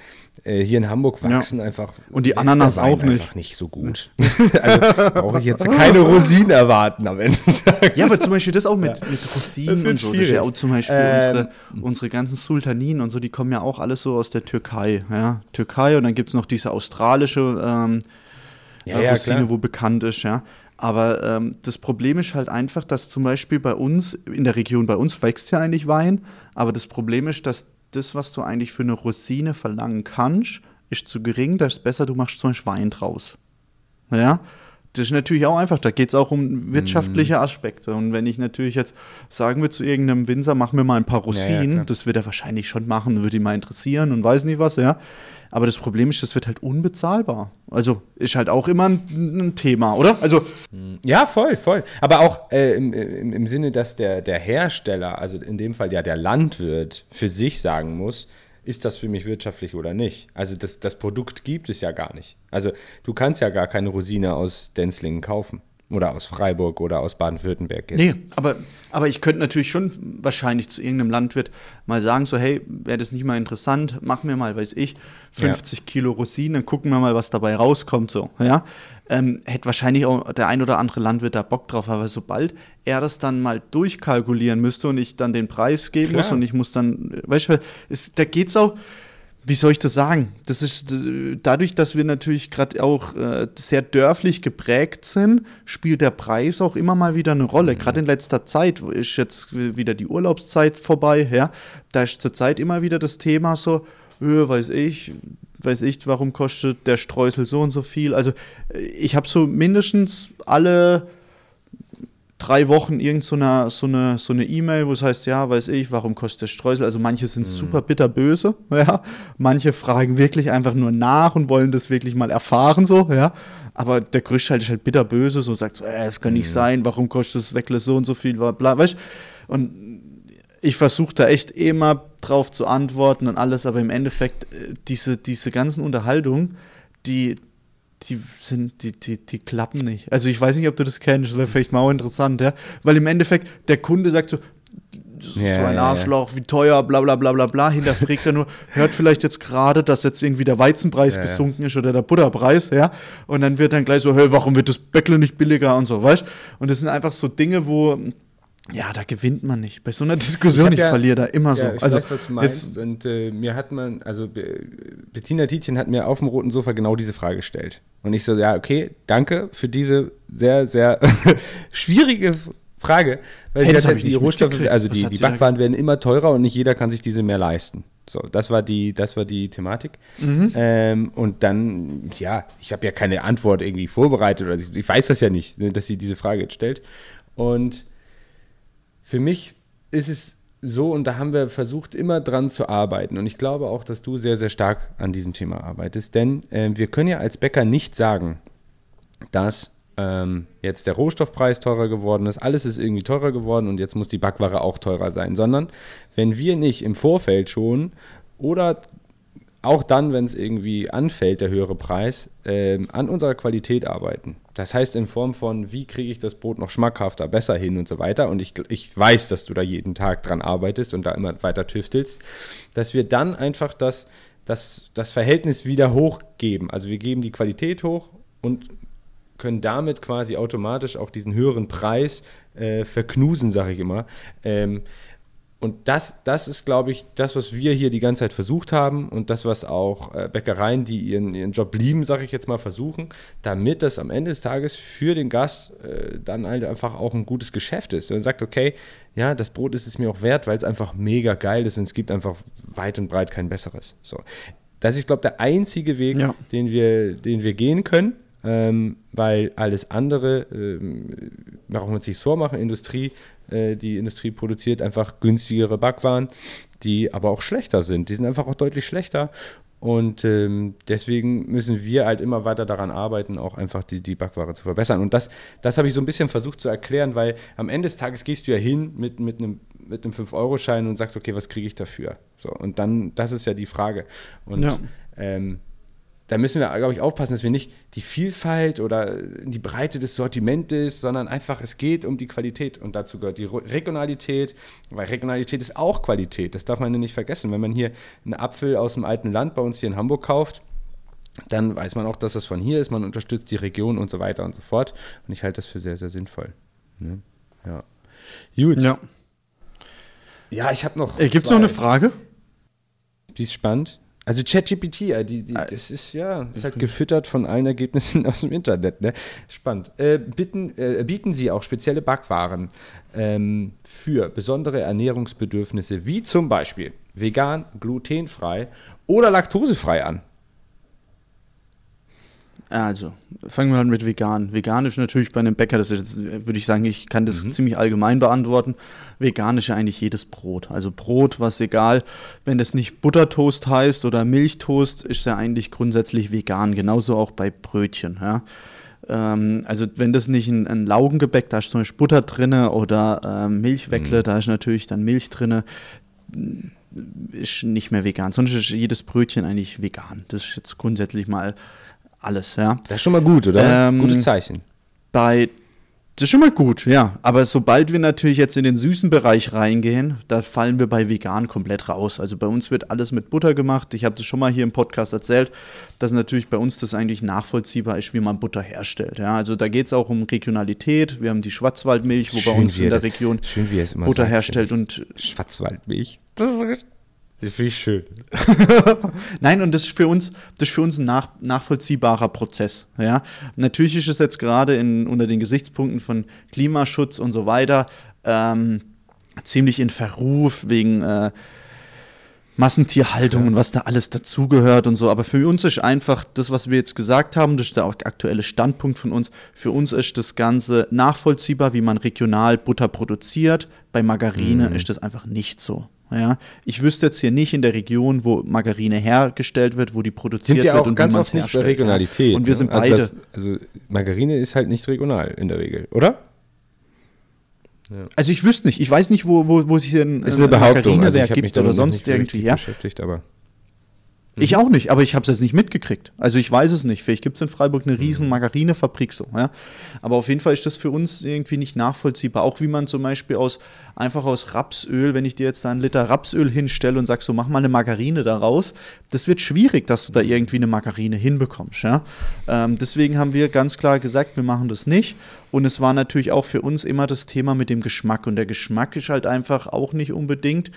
äh, hier in Hamburg wachsen einfach Und die Ananas auch nicht. einfach nicht so gut. *laughs* also brauche ich jetzt keine *laughs* Rosinen erwarten am Ende. Ja, aber zum Beispiel das auch mit, mit Das Rosinen und so. Das ja zum Beispiel Ähm, unsere, unsere ganzen Sultaninen und so, die kommen ja auch alles so aus der Türkei. Ja? Türkei und dann gibt es noch diese australische ähm, Ja, ja, Rosine, wo bekannt ist, ja. Aber ähm, das Problem ist halt einfach, dass zum Beispiel bei uns, in der Region bei uns wächst ja eigentlich Wein, aber das Problem ist, dass das, was du eigentlich für eine Rosine verlangen kannst, ist zu gering, da ist besser, du machst zum Beispiel Wein draus. Ja, das ist natürlich auch einfach. Da geht es auch um wirtschaftliche Mhm. Aspekte. Und wenn ich natürlich jetzt sagen würde zu irgendeinem Winzer, mach mir mal ein paar ja, Rosinen, klar. das wird er wahrscheinlich schon machen, würde ihn mal interessieren und weiß nicht was, ja. Aber das Problem ist, das wird halt unbezahlbar. Also ist halt auch immer ein, ein Thema, oder? Also Ja, voll, voll. Aber auch äh, im, im, im Sinne, dass der, der Hersteller, also in dem Fall ja der Landwirt, für sich sagen muss, ist das für mich wirtschaftlich oder nicht? Also das, das Produkt gibt es ja gar nicht. Also du kannst ja gar keine Rosine aus Denzlingen kaufen. Oder aus Freiburg oder aus Baden-Württemberg. jetzt. Nee, aber, aber ich könnte natürlich schon wahrscheinlich zu irgendeinem Landwirt mal sagen, so, hey, wäre das nicht mal interessant, mach mir mal, weiß ich, 50 Kilo Rosinen, gucken wir mal, was dabei rauskommt, so, ja. Ähm, hätte wahrscheinlich auch der ein oder andere Landwirt da Bock drauf, aber sobald er das dann mal durchkalkulieren müsste und ich dann den Preis geben Klar. muss und ich muss dann, weißt du, es, da geht's auch, wie soll ich das sagen? Das ist äh, dadurch, dass wir natürlich gerade auch äh, sehr dörflich geprägt sind, spielt der Preis auch immer mal wieder eine Rolle. Gerade in letzter Zeit wo ist jetzt wieder die Urlaubszeit vorbei, ja. Da ist zurzeit immer wieder das Thema so, äh, weiß ich, weiß ich, warum kostet der Streusel so und so viel. Also äh, ich habe so mindestens alle drei Wochen irgend so eine so eine so eine E-Mail, wo es heißt, ja, weiß ich, warum kostet der Streusel? Also manche sind super bitterböse, *laughs* ja. Manche fragen wirklich einfach nur nach und wollen das wirklich mal erfahren, so, ja. Aber der Größteil ist halt bitterböse, so sagt so, äh, es kann nicht sein, warum kostet das Weckle so und so viel, bla, bla, weißt Und ich versuche da echt immer drauf zu antworten und alles, aber im Endeffekt, äh, diese, diese ganzen Unterhaltungen, die, die sind, die, die, die klappen nicht. Also ich weiß nicht, ob du das kennst, das wäre vielleicht mal auch interessant, ja. Weil im Endeffekt, der Kunde sagt so, Ja, so ein Arschloch, wie teuer, bla bla bla bla bla. Hinterfragt er nur, hört vielleicht jetzt gerade, dass jetzt irgendwie der Weizenpreis ja. gesunken ist oder der Butterpreis, ja. Und dann wird dann gleich so, hey, warum wird das Bäckle nicht billiger und so, weißt Und das sind einfach so Dinge, wo, ja, da gewinnt man nicht. Bei so einer Diskussion, ich, ja- verliere da immer so. Ja, ich also, weiß, was du meinst. jetzt, und äh, mir hat man, also Be- Bettina Tietjen hat mir auf dem roten Sofa genau diese Frage gestellt. Und ich so, ja, okay, danke für diese sehr, sehr *laughs* schwierige Frage. Weil Hey, sie das hat ich die Rohstoffe, also Was die, die Backwaren werden immer teurer und nicht jeder kann sich diese mehr leisten. So, das war die, das war die Thematik. Mhm. Ähm, und dann, ja, ich habe ja keine Antwort irgendwie vorbereitet oder ich, ich weiß das ja nicht, ne, dass sie diese Frage jetzt stellt. Und für mich ist es so, und da haben wir versucht, immer dran zu arbeiten. Und ich glaube auch, dass du sehr, sehr stark an diesem Thema arbeitest. Denn äh, wir können ja als Bäcker nicht sagen, dass ähm, jetzt der Rohstoffpreis teurer geworden ist, alles ist irgendwie teurer geworden und jetzt muss die Backware auch teurer sein, sondern wenn wir nicht im Vorfeld schon oder auch dann, wenn es irgendwie anfällt, der höhere Preis, ähm, an unserer Qualität arbeiten. Das heißt in Form von, wie kriege ich das Brot noch schmackhafter, besser hin und so weiter. Und ich, ich weiß, dass du da jeden Tag dran arbeitest und da immer weiter tüftelst, dass wir dann einfach das, das, das Verhältnis wieder hochgeben. Also wir geben die Qualität hoch und können damit quasi automatisch auch diesen höheren Preis äh, verknusen, sage ich immer. Ähm, und das, das ist, glaube ich, das, was wir hier die ganze Zeit versucht haben und das, was auch äh, Bäckereien, die ihren, ihren Job lieben, sage ich jetzt mal, versuchen, damit das am Ende des Tages für den Gast äh, dann halt einfach auch ein gutes Geschäft ist. Und er sagt, okay, ja, das Brot ist es mir auch wert, weil es einfach mega geil ist und es gibt einfach weit und breit kein besseres. So. Das ist, glaube ich, der einzige Weg, Ja. den, wir, den wir gehen können ähm, weil alles andere, ähm, brauchen wir uns nicht vormachen, Industrie, äh, die Industrie produziert einfach günstigere Backwaren, die aber auch schlechter sind. Die sind einfach auch deutlich schlechter. Und ähm, deswegen müssen wir halt immer weiter daran arbeiten, auch einfach die, die Backware zu verbessern. Und das, das habe ich so ein bisschen versucht zu erklären, weil am Ende des Tages gehst du ja hin mit, mit einem, mit einem 5-Euro-Schein und sagst, okay, was kriege ich dafür? So, und dann, das ist ja die Frage. Und Ja. ähm, da müssen wir, glaube ich, aufpassen, dass wir nicht die Vielfalt oder die Breite des Sortimentes, sondern einfach, es geht um die Qualität. Und dazu gehört die Regionalität, weil Regionalität ist auch Qualität. Das darf man ja nicht vergessen. Wenn man hier einen Apfel aus dem alten Land bei uns hier in Hamburg kauft, dann weiß man auch, dass das von hier ist. Man unterstützt die Region und so weiter und so fort. Und ich halte das für sehr, sehr sinnvoll. Ne? Ja. Gut. Ja. Ja, ich habe noch. Äh, Gibt es noch eine Frage? Die ist spannend. Also ChatGPT, die, die, das ist ja ist halt gefüttert von allen Ergebnissen *laughs* aus dem Internet. Ne? Spannend. Äh, bitten, äh, bieten Sie auch spezielle Backwaren ähm, für besondere Ernährungsbedürfnisse, wie zum Beispiel vegan, glutenfrei oder laktosefrei an? Also, fangen wir an mit vegan. Veganisch natürlich bei einem Bäcker, das ist jetzt, würde ich sagen, ich kann das ziemlich allgemein beantworten. Veganisch ja eigentlich jedes Brot. Also Brot, was egal, wenn das nicht Buttertoast heißt oder Milchtoast, ist ja eigentlich grundsätzlich vegan. Genauso auch bei Brötchen. Ja. Ähm, also wenn das nicht ein, ein Laugengebäck, da ist zum Beispiel Butter drinne oder ähm, Milchweckle, da ist natürlich dann Milch drinne ist nicht mehr vegan. Sonst ist jedes Brötchen eigentlich vegan. Das ist jetzt grundsätzlich mal alles, ja. Das ist schon mal gut, oder? Ähm, Gutes Zeichen. Bei das ist schon mal gut, ja. Aber sobald wir natürlich jetzt in den süßen Bereich reingehen, da fallen wir bei vegan komplett raus. Also bei uns wird alles mit Butter gemacht. Ich habe das schon mal hier im Podcast erzählt, dass natürlich bei uns das eigentlich nachvollziehbar ist, wie man Butter herstellt. Ja, also da geht es auch um Regionalität. Wir haben die Schwarzwaldmilch, wo bei Schön, uns wie in er der Region schön, er Butter sagt, herstellt und Schwarzwaldmilch. Das ist so- das finde ich schön. *laughs* Nein, und das ist für uns, das ist für uns ein nach, nachvollziehbarer Prozess. Ja? Natürlich ist es jetzt gerade in, unter den Gesichtspunkten von Klimaschutz und so weiter ähm, ziemlich in Verruf wegen äh, Massentierhaltung und was da alles dazugehört und so. Aber für uns ist einfach das, was wir jetzt gesagt haben, das ist der aktuelle Standpunkt von uns. Für uns ist das Ganze nachvollziehbar, wie man regional Butter produziert. Bei Margarine ist das einfach nicht so. Ja, ich wüsste jetzt hier nicht in der Region, wo Margarine hergestellt wird, wo die produziert Sind ja wird auch und ganz wie man es oft nicht herstellt. Regionalität. Ja. Und wir ne? sind also beide. Das, also Margarine ist halt nicht regional in der Regel, oder? Also ich wüsste nicht, ich weiß nicht, wo, wo, wo sich ein, Ist eine Behauptung. Also ich Margarinewerk mich gibt oder sonst irgendwie, ja. beschäftigt, aber Ich auch nicht, aber ich habe es jetzt nicht mitgekriegt. Also ich weiß es nicht. Vielleicht gibt es in Freiburg eine riesen Margarinefabrik so, ja. Aber auf jeden Fall ist das für uns irgendwie nicht nachvollziehbar. Auch wie man zum Beispiel aus einfach aus Rapsöl, wenn ich dir jetzt da einen Liter Rapsöl hinstelle und sag so, mach mal eine Margarine daraus, das wird schwierig, dass du da irgendwie eine Margarine hinbekommst, ja. Ähm, deswegen haben wir ganz klar gesagt, wir machen das nicht. Und es war natürlich auch für uns immer das Thema mit dem Geschmack. Und der Geschmack ist halt einfach auch nicht unbedingt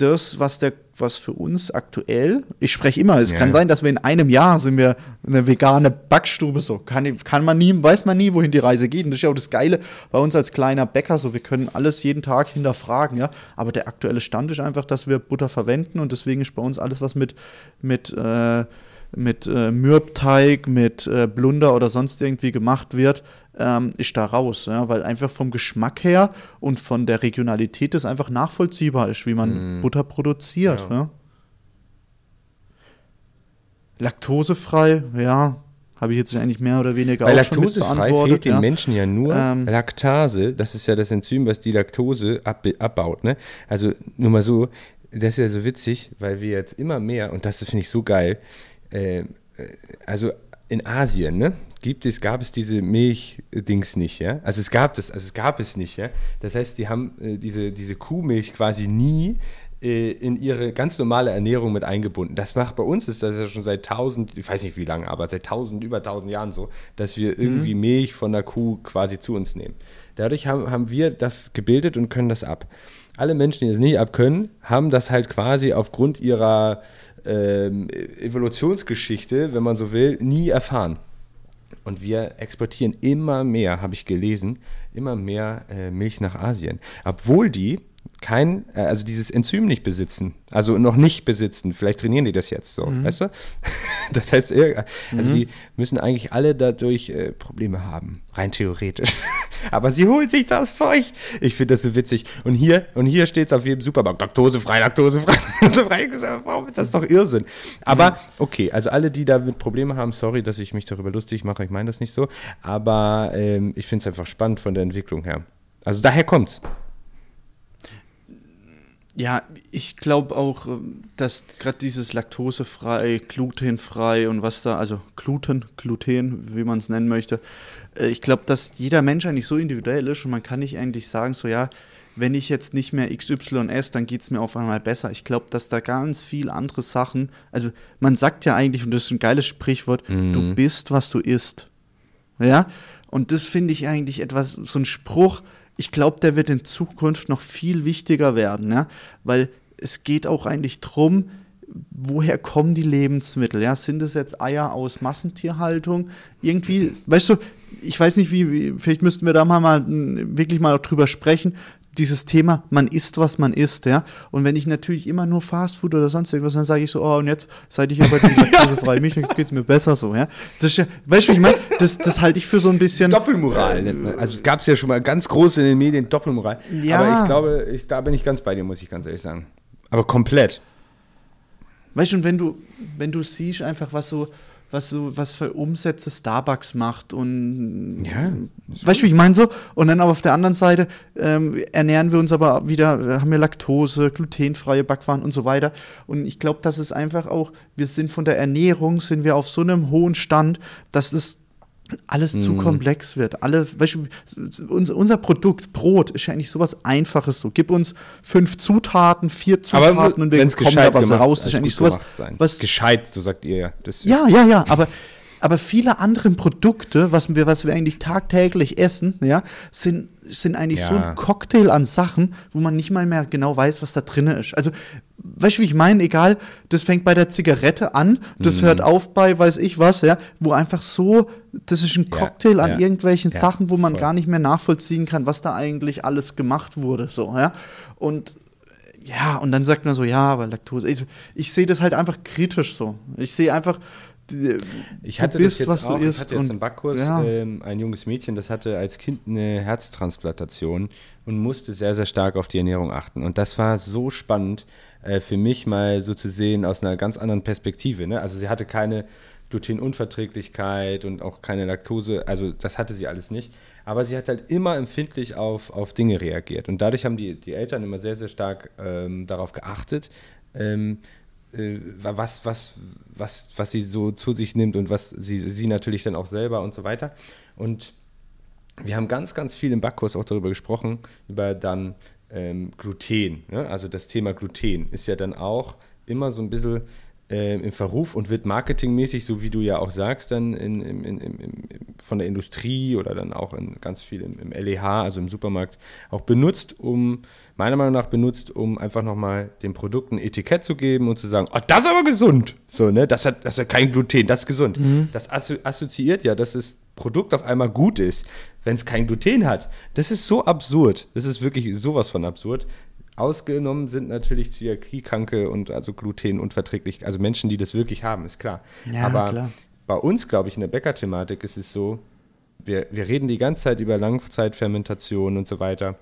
das, was der, was für uns aktuell, ich spreche immer, es Ja, kann ja. sein, dass wir in einem Jahr sind wir eine vegane Backstube so. Kann, kann man nie, weiß man nie, wohin die Reise geht. Und das ist ja auch das Geile bei uns als kleiner Bäcker, so wir können alles jeden Tag hinterfragen, ja. Aber der aktuelle Stand ist einfach, dass wir Butter verwenden und deswegen ist bei uns alles, was mit, mit, äh, mit äh, Mürbteig, mit äh, Blunder oder sonst irgendwie gemacht wird, ähm, ist da raus, ja, weil einfach vom Geschmack her und von der Regionalität es einfach nachvollziehbar ist, wie man Butter produziert. Ja. Ja. Laktosefrei, ja, Habe ich jetzt eigentlich mehr oder weniger Bei auch laktosefrei fehlt den ja. Menschen ja nur Ähm. Laktase. Das ist ja das Enzym, was die Laktose ab, abbaut. Ne? Also nur mal so, das ist ja so witzig, weil wir jetzt immer mehr, und das finde ich so geil, äh, äh, also in Asien, ne, gibt es, gab es diese Milchdings nicht, ja. Also es gab das, also es gab es nicht, ja. Das heißt, die haben äh, diese, diese Kuhmilch quasi nie äh, in ihre ganz normale Ernährung mit eingebunden. Das macht bei uns ist das ja schon seit tausend, ich weiß nicht wie lange, aber seit tausend, über tausend Jahren so, dass wir irgendwie Milch von der Kuh quasi zu uns nehmen. Dadurch haben, haben wir das gebildet und können das ab. Alle Menschen, die das nicht abkönnen, haben das halt quasi aufgrund ihrer ähm, Evolutionsgeschichte, wenn man so will, nie erfahren. Und wir exportieren immer mehr, habe ich gelesen, immer mehr äh, Milch nach Asien. Obwohl die kein, äh, also dieses Enzym nicht besitzen, also noch nicht besitzen. Vielleicht trainieren die das jetzt so, weißt du? *laughs* Das heißt, ir- also die müssen eigentlich alle dadurch äh, Probleme haben, rein theoretisch. *laughs* Aber sie holen sich das Zeug. Ich finde das so witzig. Und hier, und hier steht es auf jedem Supermarkt, laktosefrei, laktosefrei, *laughs* laktosefrei. Warum ist das doch Irrsinn? Aber okay, also alle, die damit Probleme haben, sorry, dass ich mich darüber lustig mache, ich meine das nicht so. Aber ähm, ich finde es einfach spannend von der Entwicklung her. Also daher kommt's. Ja, ich glaube auch, ähm, dass gerade dieses laktosefrei, glutenfrei und was da, also Gluten, Gluten, wie man es nennen möchte, äh, ich glaube, dass jeder Mensch eigentlich so individuell ist und man kann nicht eigentlich sagen, so ja, wenn ich jetzt nicht mehr XY esse, dann geht es mir auf einmal besser. Ich glaube, dass da ganz viel andere Sachen, also man sagt ja eigentlich, und das ist ein geiles Sprichwort, du bist, was du isst. Ja, und das finde ich eigentlich etwas, so ein Spruch, ich glaube, der wird in Zukunft noch viel wichtiger werden, ja, weil es geht auch eigentlich drum, woher kommen die Lebensmittel, ja, sind es jetzt Eier aus Massentierhaltung, irgendwie, weißt du, ich weiß nicht, wie, wie vielleicht müssten wir da mal, mal wirklich mal drüber sprechen, dieses Thema, man isst, was man isst, ja. Und wenn ich natürlich immer nur Fastfood oder sonst irgendwas, dann sage ich so, oh, und jetzt, seit ich aber die *laughs* laktosefreie Milch, jetzt geht's mir besser so, ja. Das ist ja, weißt du, wie ich meine? Das, das halte ich für so ein bisschen. Doppelmoral nennt man. Also es gab es ja schon mal ganz groß in den Medien, Doppelmoral. Ja. Aber ich glaube, ich, da bin ich ganz bei dir, muss ich ganz ehrlich sagen. Aber komplett. Weißt du, und wenn du, wenn du siehst einfach, was so, was so, was für Umsätze Starbucks macht und Ja. weißt du, wie ich meine so? Und dann aber auf der anderen Seite ähm, ernähren wir uns aber wieder, haben wir Laktose, glutenfreie Backwaren und so weiter. Und ich glaube, dass es einfach auch, wir sind von der Ernährung, sind wir auf so einem hohen Stand, dass es alles zu Mhm. komplex wird. Alle, weißt du, unser, unser Produkt, Brot, ist ja eigentlich sowas Einfaches so. Gib uns fünf Zutaten, vier Zutaten Aber und wir gescheit da was gemacht raus. Das ist eigentlich sowas, was Gescheit, so sagt ihr ja. Das ja, ja, ja, aber, aber viele andere Produkte, was wir, was wir eigentlich tagtäglich essen, ja, sind, sind eigentlich so Ja. ein Cocktail an Sachen, wo man nicht mal mehr genau weiß, was da drin ist. Also, weißt du, wie ich meine? Egal, das fängt bei der Zigarette an, das Mhm. hört auf bei weiß ich was, ja, wo einfach so, das ist ein Ja, Cocktail an ja, irgendwelchen ja, Sachen, wo man voll. gar nicht mehr nachvollziehen kann, was da eigentlich alles gemacht wurde, so, ja. Und ja, und dann sagt man so, ja, aber Laktose. Ich, ich sehe das halt einfach kritisch so. Ich sehe einfach, Ich hatte bist, das was jetzt du auch, ich hatte jetzt im Backkurs ja. ähm, ein junges Mädchen, das hatte als Kind eine Herztransplantation und musste sehr, sehr stark auf die Ernährung achten. Und das war so spannend äh, für mich mal so zu sehen aus einer ganz anderen Perspektive. Ne? Also sie hatte keine Glutenunverträglichkeit und auch keine Laktose, also das hatte sie alles nicht. Aber sie hat halt immer empfindlich auf, auf Dinge reagiert. Und dadurch haben die, die Eltern immer sehr, sehr stark ähm, darauf geachtet, ähm, äh, was, was, was, was sie so zu sich nimmt und was sie, sie natürlich dann auch selber und so weiter. Und wir haben ganz, ganz viel im Backkurs auch darüber gesprochen, über dann ähm, Gluten. Ne? Also das Thema Gluten ist ja dann auch immer so ein bisschen äh, im Verruf und wird marketingmäßig, so wie du ja auch sagst, dann in, in, in, von der Industrie oder dann auch in ganz viel im, im LEH, also im Supermarkt, auch benutzt, um, meiner Meinung nach benutzt, um einfach nochmal dem Produkt ein Etikett zu geben und zu sagen, oh, das ist aber gesund. So, ne? Das hat, das hat kein Gluten, das ist gesund. Das assozi assoziiert ja, das Produkt auf einmal gut ist, wenn es kein Gluten hat. Das ist so absurd. Das ist wirklich sowas von absurd. Ausgenommen sind natürlich Zöliakie-Kranke und also glutenunverträglich, also Menschen, die das wirklich haben, ist klar. Ja, Aber klar. bei uns, glaube ich, in der Bäcker-Thematik ist es so, wir, wir reden die ganze Zeit über Langzeitfermentation und so weiter.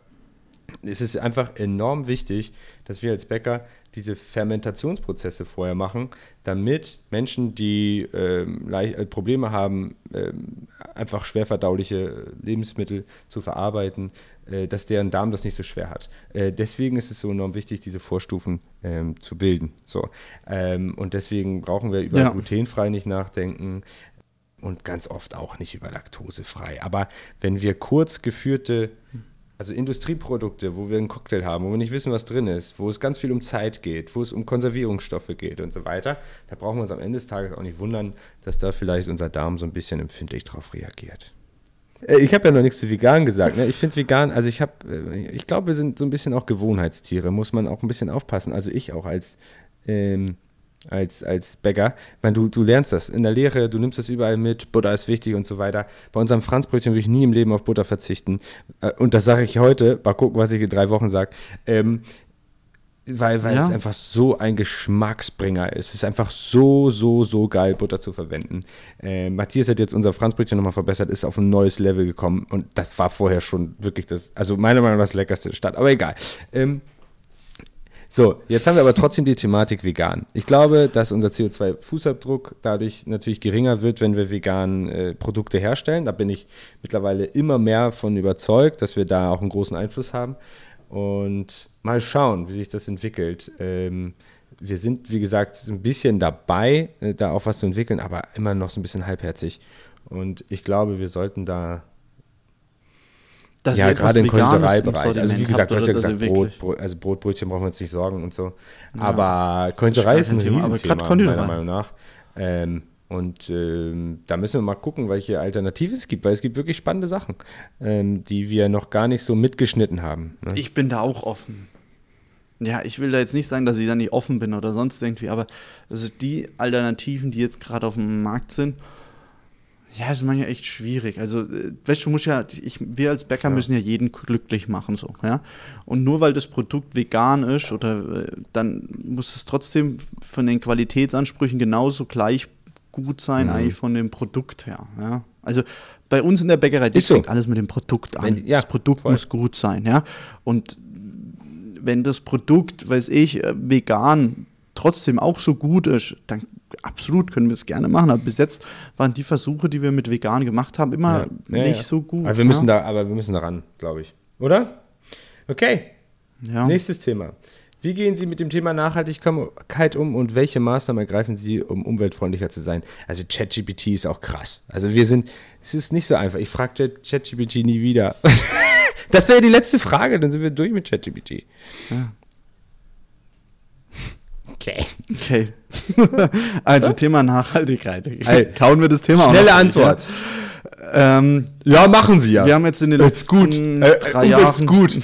Es ist einfach enorm wichtig, dass wir als Bäcker diese Fermentationsprozesse vorher machen, damit Menschen, die ähm, äh, Probleme haben, ähm, einfach schwer verdauliche Lebensmittel zu verarbeiten, äh, dass deren Darm das nicht so schwer hat. Äh, deswegen ist es so enorm wichtig, diese Vorstufen ähm, zu bilden. So. Ähm, und deswegen brauchen wir über Ja. glutenfrei nicht nachdenken und ganz oft auch nicht über laktosefrei. Aber wenn wir kurz geführte, also Industrieprodukte, wo wir einen Cocktail haben, wo wir nicht wissen, was drin ist, wo es ganz viel um Zeit geht, wo es um Konservierungsstoffe geht und so weiter, da brauchen wir uns am Ende des Tages auch nicht wundern, dass da vielleicht unser Darm so ein bisschen empfindlich drauf reagiert. Äh, Ich habe ja noch nichts zu vegan gesagt. Ne? Ich finde vegan, also ich habe, äh, ich glaube, wir sind so ein bisschen auch Gewohnheitstiere, muss man auch ein bisschen aufpassen. Also ich auch als, ähm, als, als Bäcker. Ich meine, du, du lernst das in der Lehre, du nimmst das überall mit, Butter ist wichtig und so weiter. Bei unserem Franzbrötchen würde ich nie im Leben auf Butter verzichten. Äh, Und das sage ich heute, mal gucken, was ich in drei Wochen sage. Ähm, weil, weil Ja. es einfach so ein Geschmacksbringer ist. Es ist einfach so, so, so geil, Butter zu verwenden. Äh, Matthias hat jetzt unser Franzbrötchen nochmal verbessert, ist auf ein neues Level gekommen und das war vorher schon wirklich das, also meiner Meinung nach das leckerste der Stadt, aber egal. Ähm, so, jetzt haben wir aber trotzdem die Thematik vegan. Ich glaube, dass unser CO2-Fußabdruck dadurch natürlich geringer wird, wenn wir vegan äh, Produkte herstellen. Da bin ich mittlerweile immer mehr von überzeugt, dass wir da auch einen großen Einfluss haben. Und mal schauen, wie sich das entwickelt. Ähm, wir sind, wie gesagt, ein bisschen dabei, äh, da auch was zu entwickeln, aber immer noch so ein bisschen halbherzig. Und ich glaube, wir sollten da Dass ja, gerade im Konditorei-Bereich. Also wie gesagt, du habt hast ja gesagt, Brot, Brot, also Brotbrötchen brauchen wir uns nicht sorgen und so. Aber Konditorei ist ein Thema, aber Riesenthema, grad Konditorei. meiner Meinung nach. Ähm, und ähm, da müssen wir mal gucken, welche Alternativen es gibt, weil es gibt wirklich spannende Sachen, ähm, die wir noch gar nicht so mitgeschnitten haben. Ne? Ich bin da auch offen. Ja, ich will da jetzt nicht sagen, dass ich da nicht offen bin oder sonst irgendwie, aber also die Alternativen, die jetzt gerade auf dem Markt sind, ja, ist manchmal echt schwierig. Also, äh, weißt du, musst ja, ich, wir als Bäcker müssen ja jeden glücklich machen, so, ja. Und nur weil das Produkt vegan ist, oder äh, dann muss es trotzdem von den Qualitätsansprüchen genauso gleich gut sein, Mhm. eigentlich von dem Produkt her, ja. Also bei uns in der Bäckerei, das so. fängt alles mit dem Produkt an. Wenn- ja, das Produkt voll. muss gut sein, ja. Und wenn das Produkt, weiß ich, äh, vegan trotzdem auch so gut ist, dann absolut können wir es gerne machen. Aber bis jetzt waren die Versuche, die wir mit vegan gemacht haben, immer Ja, ja, nicht ja. so gut. Aber wir müssen ja. da, aber wir müssen da ran, glaube ich. Oder? Okay. Ja. Nächstes Thema. Wie gehen Sie mit dem Thema Nachhaltigkeit um und welche Maßnahmen ergreifen Sie, um umweltfreundlicher zu sein? Also ChatGPT ist auch krass. Also wir sind, es ist nicht so einfach. Ich frage ChatGPT nie wieder. *laughs* das wäre die letzte Frage, dann sind wir durch mit ChatGPT. Okay. Okay. *laughs* also Thema Nachhaltigkeit. Ey, Kauen wir das Thema Schnelle durch, Antwort. Ja? Ähm, Ja, machen wir. Wir haben jetzt in den gut. letzten Äh, drei Umwelt's Jahren gut.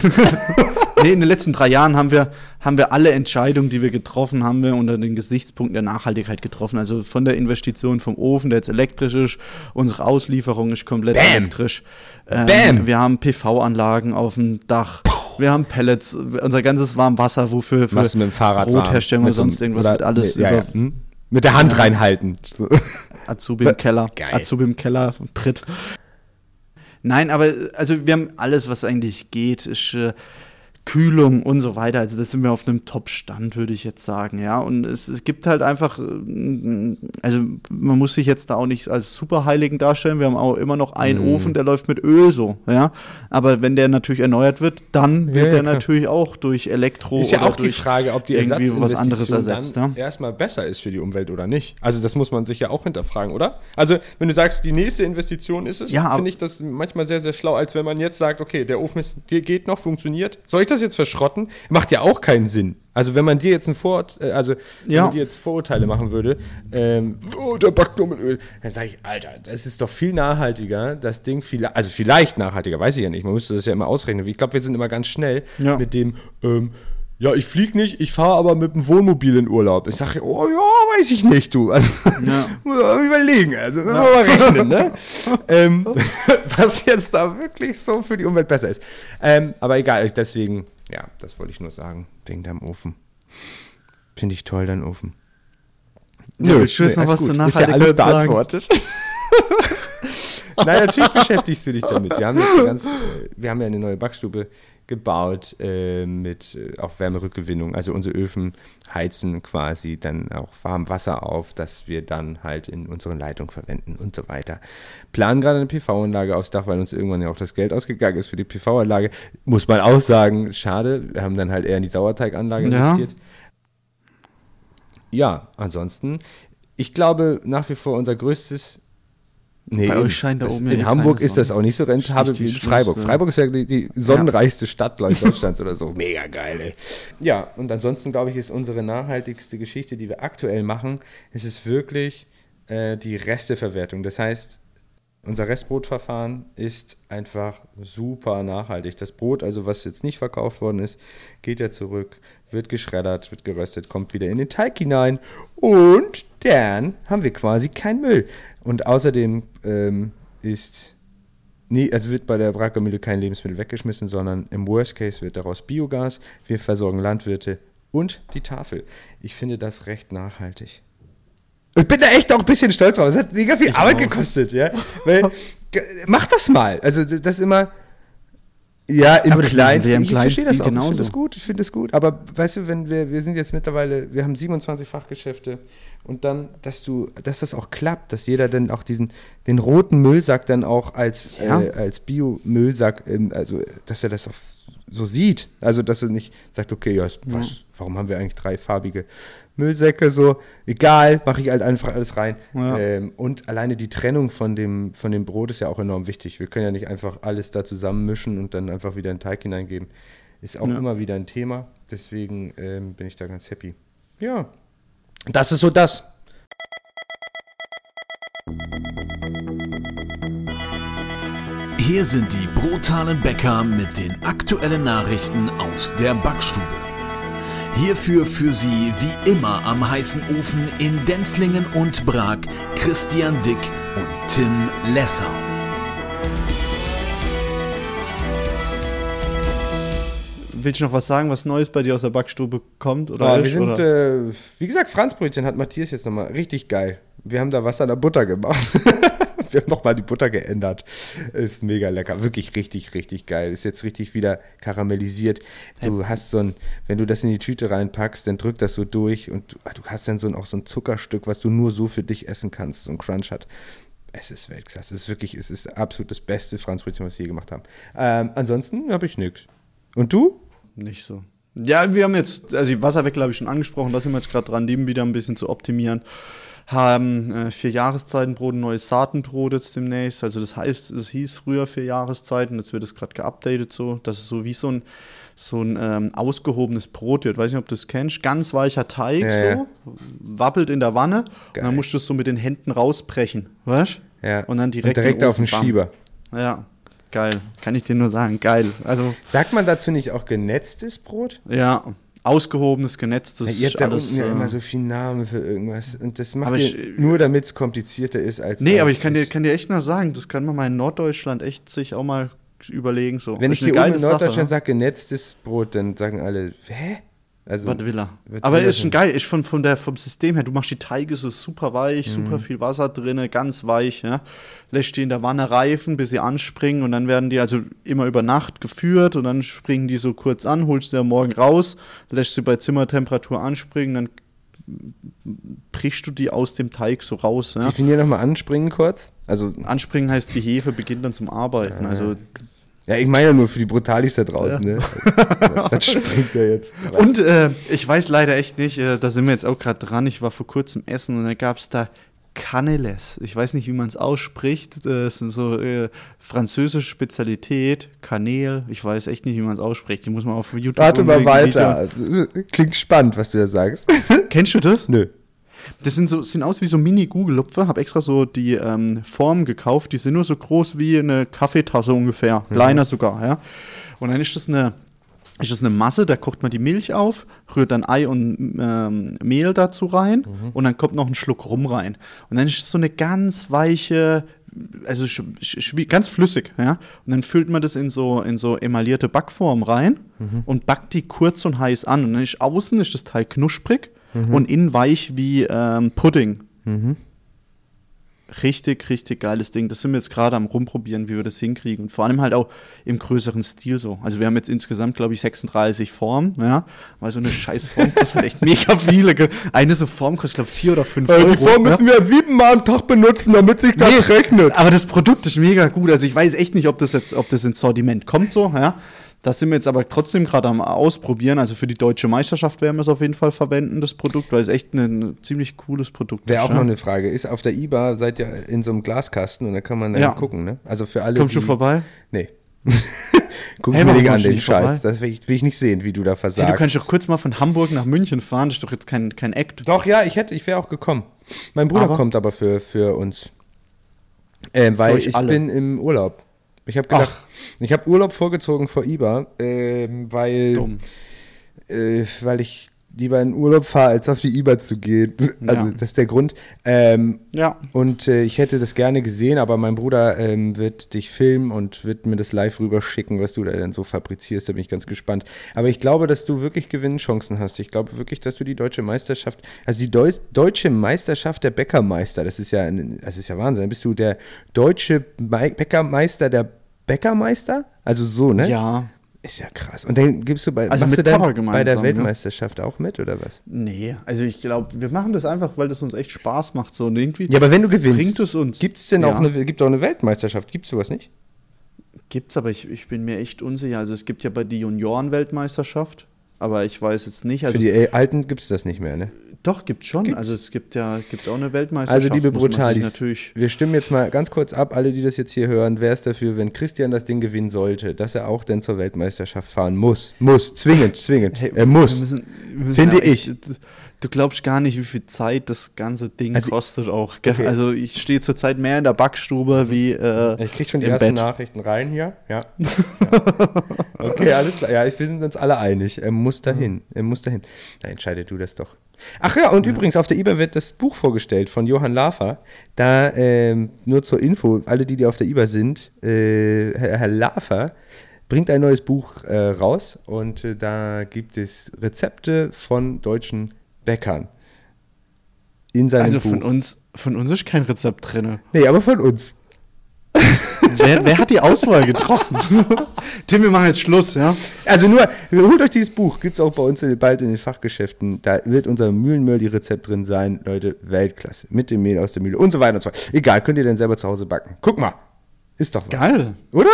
*laughs* nee, in den letzten drei Jahren haben wir, haben wir alle Entscheidungen, die wir getroffen haben, wir unter den Gesichtspunkten der Nachhaltigkeit getroffen. Also von der Investition vom Ofen, der jetzt elektrisch ist, unsere Auslieferung ist komplett Bam. elektrisch. Ähm, Bam. Wir haben PV-Anlagen auf dem Dach. Wir haben Pellets, unser ganzes Warmwasser, wofür für mit dem Fahrrad Brotherstellung oder sonst irgendwas wird alles ja, über ja. Hm? Mit der Hand reinhalten. So. *laughs* Azubi im Keller. Geil. Azubi im Keller, Tritt. Nein, aber also wir haben alles, was eigentlich geht, ist äh, Kühlung und so weiter. Also da sind wir auf einem Top-Stand, würde ich jetzt sagen, ja. Und es, es gibt halt einfach, äh, also man muss sich jetzt da auch nicht als Superheiligen darstellen. Wir haben auch immer noch einen Mhm. Ofen, der läuft mit Öl so, ja. Aber wenn der natürlich erneuert wird, dann Ja, wird ja, der klar. natürlich auch durch Elektro Ist ja oder auch die durch Frage, ob die irgendwie was anderes ersetzt. Ja? erstmal besser ist für die Umwelt oder nicht. Also das muss man sich ja auch hinterfragen, oder? Also wenn du sagst, die nächste Investition ist es, Ja, finde ich das manchmal sehr, sehr schlau, als wenn man jetzt sagt, okay, der Ofen ist, ge- geht noch, funktioniert. Soll ich das jetzt verschrotten? Macht ja auch keinen Sinn. Also wenn man dir jetzt ein Vor äh, also wenn Ja. man dir jetzt Vorurteile machen würde, ähm, oh, der backt nur mit Öl, dann sage ich, Alter, das ist doch viel nachhaltiger, das Ding viel, also vielleicht nachhaltiger, weiß ich ja nicht, man müsste das ja immer ausrechnen. Ich glaube, wir sind immer ganz schnell Ja. mit dem, ähm, ja, ich fliege nicht, ich fahre aber mit dem Wohnmobil in Urlaub. Ich sage, oh ja, weiß ich nicht, du. Also, Ja. *laughs* muss man überlegen, also wir mal rechnen, ne? *laughs* ähm, *laughs* was jetzt da wirklich so für die Umwelt besser ist. Ähm, aber egal, deswegen, ja, das wollte ich nur sagen, wegen deinem Ofen. Finde ich toll, dein Ofen. Ja, willst du jetzt noch was gut. zur Ist ja alles beantwortet. Nein, natürlich beschäftigst du dich damit. Wir haben, ganz, äh, wir haben ja eine neue Backstube gebaut äh, mit äh, auch Wärmerückgewinnung. Also unsere Öfen heizen quasi dann auch warm Wasser auf, das wir dann halt in unseren Leitungen verwenden und so weiter. Planen gerade eine PV-Anlage aufs Dach, weil uns irgendwann ja auch das Geld ausgegangen ist für die PV-Anlage. Muss man auch sagen, schade. Wir haben dann halt eher in die Sauerteiganlage Ja. investiert. Ja, ansonsten, ich glaube nach wie vor unser größtes. Nee, Bei in- euch scheint da oben ja In eh Hamburg ist das auch nicht so rentabel wie in Freiburg. Freiburg ist ja die, die sonnenreichste Stadt, glaube ich, Deutschlands oder so. *laughs* Mega geil, ey. Ja, und ansonsten, glaube ich, ist unsere nachhaltigste Geschichte, die wir aktuell machen, ist es wirklich äh, die Resteverwertung. Das heißt, unser Restbrotverfahren ist einfach super nachhaltig. Das Brot, also was jetzt nicht verkauft worden ist, geht ja zurück, wird geschreddert, wird geröstet, kommt wieder in den Teig hinein und dann haben wir quasi keinen Müll. Und außerdem ähm, ist, nee, also wird bei der Brackermühle kein Lebensmittel weggeschmissen, sondern im Worst Case wird daraus Biogas. Wir versorgen Landwirte und die Tafel. Ich finde das recht nachhaltig. Ich bin da echt auch ein bisschen stolz drauf. Es hat mega viel Arbeit gekostet, ja. Weil, *laughs* mach das mal. Also das ist immer. Ja, im Kleinsten. im ich verstehe das auch. Ich finde genauso. das gut. Ich finde das gut. Aber weißt du, wenn wir, wir sind jetzt mittlerweile, wir haben 27 Fachgeschäfte und dann, dass du, dass das auch klappt, dass jeder dann auch diesen, den roten Müllsack dann auch als, Ja. äh, als Biomüllsack, ähm, also dass er das auch so sieht. Also dass er nicht sagt, okay, ja, was, warum haben wir eigentlich drei farbige Müllsäcke so? Egal, mache ich halt einfach alles rein. Ja. Ähm, und alleine die Trennung von dem, von dem Brot ist ja auch enorm wichtig. Wir können ja nicht einfach alles da zusammenmischen und dann einfach wieder in den Teig hineingeben. Ist auch Ja. immer wieder ein Thema. Deswegen ähm, bin ich da ganz happy. Ja, das ist so das. Hier sind die brutalen Bäcker mit den aktuellen Nachrichten aus der Backstube. Hierfür für Sie wie immer am heißen Ofen in Denzlingen und Prag Christian Dick und Tim Lessau. Willst du noch was sagen, was Neues bei dir aus der Backstube kommt? Oder Boah, wir ist, sind, oder? äh, wie gesagt, Franzbrötchen hat Matthias jetzt nochmal richtig geil. Wir haben da Wasser in der Butter gemacht. *laughs* wir haben nochmal die Butter geändert. Ist mega lecker. Wirklich richtig, richtig geil. Ist jetzt richtig wieder karamellisiert. Du hast so ein, wenn du das in die Tüte reinpackst, dann drückt das so durch und du, hast dann so ein, auch so ein Zuckerstück, was du nur so für dich essen kannst. So ein Crunch hat. Es ist Weltklasse. Es ist wirklich, es ist absolut das beste Franzbrötchen, was wir je gemacht haben. Ähm, ansonsten habe ich nichts. Und du? Nicht so. Ja, wir haben jetzt, also die Wasserwechsel habe ich schon angesprochen, da sind wir jetzt gerade dran, die wieder ein bisschen zu optimieren. Haben äh, vier Jahreszeitenbrot, ein neues Saatenbrot jetzt demnächst. Also das heißt, es hieß früher vier Jahreszeiten, jetzt wird es gerade geupdatet so, dass es so wie so ein, so ein ähm, ausgehobenes Brot wird. Weiß nicht, ob du das kennst. Ganz weicher Teig Ja, so, ja. wappelt in der Wanne. Und Geil. dann musst du es so mit den Händen rausbrechen, weißt Ja. Und dann direkt, direkt in auf den bam. Schieber. Ja, geil. Kann ich dir nur sagen, geil. Also, Sagt man dazu nicht auch genetztes Brot? ja, ausgehobenes, genetztes, ihr habt da alles, unten ja äh, immer so viel Namen für irgendwas. Und das macht ich- nur, damit es komplizierter ist als. Nee, aber ich kann dir, kann dir echt nur sagen, das kann man mal in Norddeutschland echt sich auch mal überlegen. So. Wenn ich hier oben in Norddeutschland ne? sage genetztes Brot, dann sagen alle, hä? Also, Was will er? Aber er ist schon geil. Ich von, von der, vom System her, du machst die Teige so super weich, Mhm. super viel Wasser drin, ganz weich, ja. Lässt die in der Wanne reifen, bis sie anspringen und dann werden die also immer über Nacht geführt und dann springen die so kurz an, holst sie am Morgen raus, lässt sie bei Zimmertemperatur anspringen, dann brichst du die aus dem Teig so raus. Ja. Definier nochmal anspringen kurz. Also, Anspringen heißt, die Hefe beginnt dann zum Arbeiten. Also ja, ich meine ja nur für die Brutalis da draußen, ne? *laughs* das springt ja jetzt. Und äh, ich weiß leider echt nicht, äh, da sind wir jetzt auch gerade dran. Ich war vor kurzem essen und da gab es da Canneles. Ich weiß nicht, wie man es ausspricht. Das sind so äh, französische Spezialität, Kanel. Ich weiß echt nicht, wie man es ausspricht. Die muss man auf YouTube Warte mal weiter. Video- Klingt spannend, was du da sagst. Kennst du das? Nö. Das sind so, sehen aus wie so Mini-Google-Lupfe. Hab extra so die ähm, Form gekauft. Die sind nur so groß wie eine Kaffeetasse ungefähr. Kleiner sogar, ja. Und dann ist das eine, ist das eine Masse, da kocht man die Milch auf, rührt dann Ei und ähm, Mehl dazu rein und dann kommt noch ein Schluck Rum rein. Und dann ist es so eine ganz weiche, also ganz flüssig, ja. Und dann füllt man das in so, in so emaillierte Backform rein und backt die kurz und heiß an. Und dann ist außen ist das Teig knusprig und innen weich wie ähm, Pudding. richtig, richtig geiles Ding. Das sind wir jetzt gerade am rumprobieren, wie wir das hinkriegen. Und vor allem halt auch im größeren Stil so. Also wir haben jetzt insgesamt, glaube ich, 36 Formen, ja. Weil so eine scheiß Form kostet halt *laughs* echt mega viele. Eine so Form kostet, glaube ich, 4 oder 5 Euro. die Form ja. müssen wir siebenmal am Tag benutzen, damit sich das Nee, rechnet. Aber das Produkt ist mega gut. Also ich weiß echt nicht, ob das jetzt, ob das ins Sortiment kommt so, ja. Das sind wir jetzt aber trotzdem gerade am Ausprobieren. Also für die deutsche Meisterschaft werden wir es auf jeden Fall verwenden, das Produkt, weil es echt ein, ziemlich cooles Produkt Wäre ist. auch ja. noch eine Frage. Ist auf der IBA seid ihr in so einem Glaskasten und da kann man dann Ja. gucken, ne? Also für alle. Kommst du vorbei? Nee. *laughs* Guck Hey, mir nicht an den Scheiß. vorbei? Das will ich, will ich nicht sehen, wie du da versagst. Hey, du kannst doch kurz mal von Hamburg nach München fahren, das ist doch jetzt kein, kein Act. Doch, ja, ich hätte, ich wäre auch gekommen. Mein Bruder Aber? kommt aber für, für uns. Äh, weil euch ich alle? bin im Urlaub. Ich habe gedacht, ich habe Urlaub vorgezogen vor IBA, ähm, weil, äh, weil ich lieber in Urlaub fahre, als auf die IBA zu gehen. Also Ja. das ist der Grund. Ähm, Ja. und äh, ich hätte das gerne gesehen, aber mein Bruder ähm, wird dich filmen und wird mir das live rüberschicken, was du da denn so fabrizierst. Da bin ich ganz gespannt. Aber ich glaube, dass du wirklich Gewinnchancen hast. Ich glaube wirklich, dass du die deutsche Meisterschaft, also die Deu deutsche Meisterschaft der Bäckermeister, das ist ja, ein- das ist ja Wahnsinn. Dann bist du der deutsche Mei- Bäckermeister der Bäckermeister? Also so, ne? Ja. Ist ja krass. Und dann gibst du bei, Also machst du dann bei der gemeinsam, ne? Weltmeisterschaft auch mit oder was? Nee, also ich glaube, wir machen das einfach, weil das uns echt Spaß macht. So und irgendwie Ja, aber wenn du gewinnst, bringt es uns. gibt es denn Ja. auch eine, gibt auch eine Weltmeisterschaft? Gibt es sowas nicht? Gibt's, aber ich, ich bin mir echt unsicher. Also es gibt ja bei die Junioren-Weltmeisterschaft, aber ich weiß jetzt nicht. Also Für die Alten gibt es das nicht mehr, ne? Doch, gibt's schon. Gibt's? Also es gibt ja gibt auch eine Weltmeisterschaft. Also, liebe Brutalis, natürlich. wir stimmen jetzt mal ganz kurz ab, alle, die das jetzt hier hören, wer ist dafür, wenn Christian das Ding gewinnen sollte, dass er auch denn zur Weltmeisterschaft fahren muss. Muss, zwingend, zwingend. Hey, er muss. wir müssen- wir müssen Finde ich. Du glaubst gar nicht, wie viel Zeit das ganze Ding Also- kostet auch. Okay. Also ich stehe zurzeit mehr in der Backstube wie äh, Ich krieg schon die ersten Bett. Nachrichten rein hier. Ja. *laughs* ja. Okay, alles klar. Ja, wir sind uns alle einig. Er muss dahin. Er muss dahin. Da entscheidet du das doch. Ach ja, und übrigens, auf der IBA wird das Buch vorgestellt von Johann Lafer. Da, ähm, nur zur Info, alle, die, die auf der IBA sind, äh, Herr, Herr Lafer bringt ein neues Buch äh, raus und äh, da gibt es Rezepte von deutschen Bäckern. In seinem Also Buch. von uns, von uns ist kein Rezept drin. Nee, aber von uns. *laughs* wer, wer hat die Auswahl getroffen? *laughs* Tim, wir machen jetzt Schluss, ja? Also nur, holt euch dieses Buch, gibt es auch bei uns bald in den Fachgeschäften. Da wird unser Mühlenmörli-Rezept drin sein. Leute, Weltklasse. Mit dem Mehl aus der Mühle und so weiter und so fort. Egal, könnt ihr denn selber zu Hause backen. Guck mal. Ist doch was. Geil. Oder?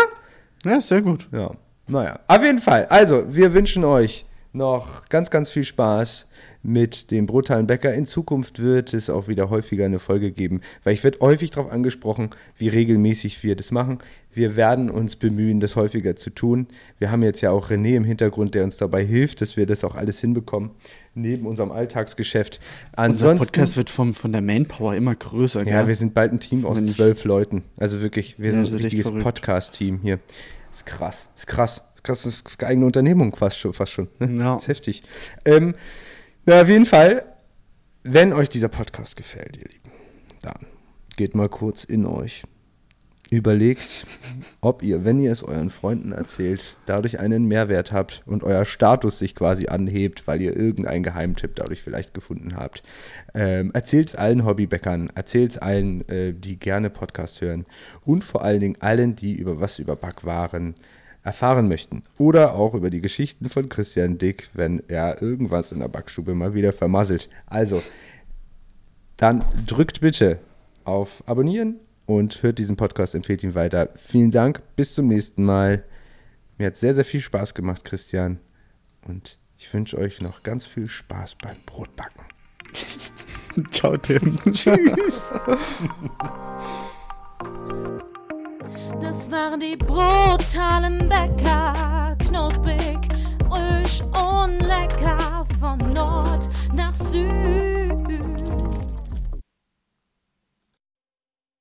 Ja, sehr gut. Ja. Naja. Auf jeden Fall. Also, wir wünschen euch noch ganz, ganz viel Spaß mit dem brutalen Bäcker. In Zukunft wird es auch wieder häufiger eine Folge geben, weil ich werde häufig darauf angesprochen, wie regelmäßig wir das machen. Wir werden uns bemühen, das häufiger zu tun. Wir haben jetzt ja auch René im Hintergrund, der uns dabei hilft, dass wir das auch alles hinbekommen, neben unserem Alltagsgeschäft. Unser Ansonsten, Podcast wird vom, von der Manpower immer größer. ja, gell? wir sind bald ein Team aus zwölf Leuten. Also wirklich, wir Ja, sind ein richtiges. Podcast-Team hier. ist krass, ist krass. Krass, das ist eine eigene Unternehmung fast schon. Fast schon ne? Ja. Ist heftig. Ähm, na, auf jeden Fall, wenn euch dieser Podcast gefällt, ihr Lieben, dann geht mal kurz in euch. Überlegt, ob ihr, wenn ihr es euren Freunden erzählt, dadurch einen Mehrwert habt und euer Status sich quasi anhebt, weil ihr irgendeinen Geheimtipp dadurch vielleicht gefunden habt. Ähm, erzählt es allen Hobbybäckern, erzählt es allen, äh, die gerne Podcast hören und vor allen Dingen allen, die über was über Backwaren erfahren möchten. Oder auch über die Geschichten von Christian Dick, wenn er irgendwas in der Backstube mal wieder vermasselt. Also, dann drückt bitte auf Abonnieren und hört diesen Podcast, empfehlt ihn weiter. Vielen Dank, bis zum nächsten Mal. Mir hat sehr, sehr viel Spaß gemacht, Christian. Und ich wünsche euch noch ganz viel Spaß beim Brotbacken. *laughs* Ciao, Tim. *laughs* Tschüss. *laughs* Das waren die brutalen Bäcker, knusprig, frisch und lecker von Nord nach Süd.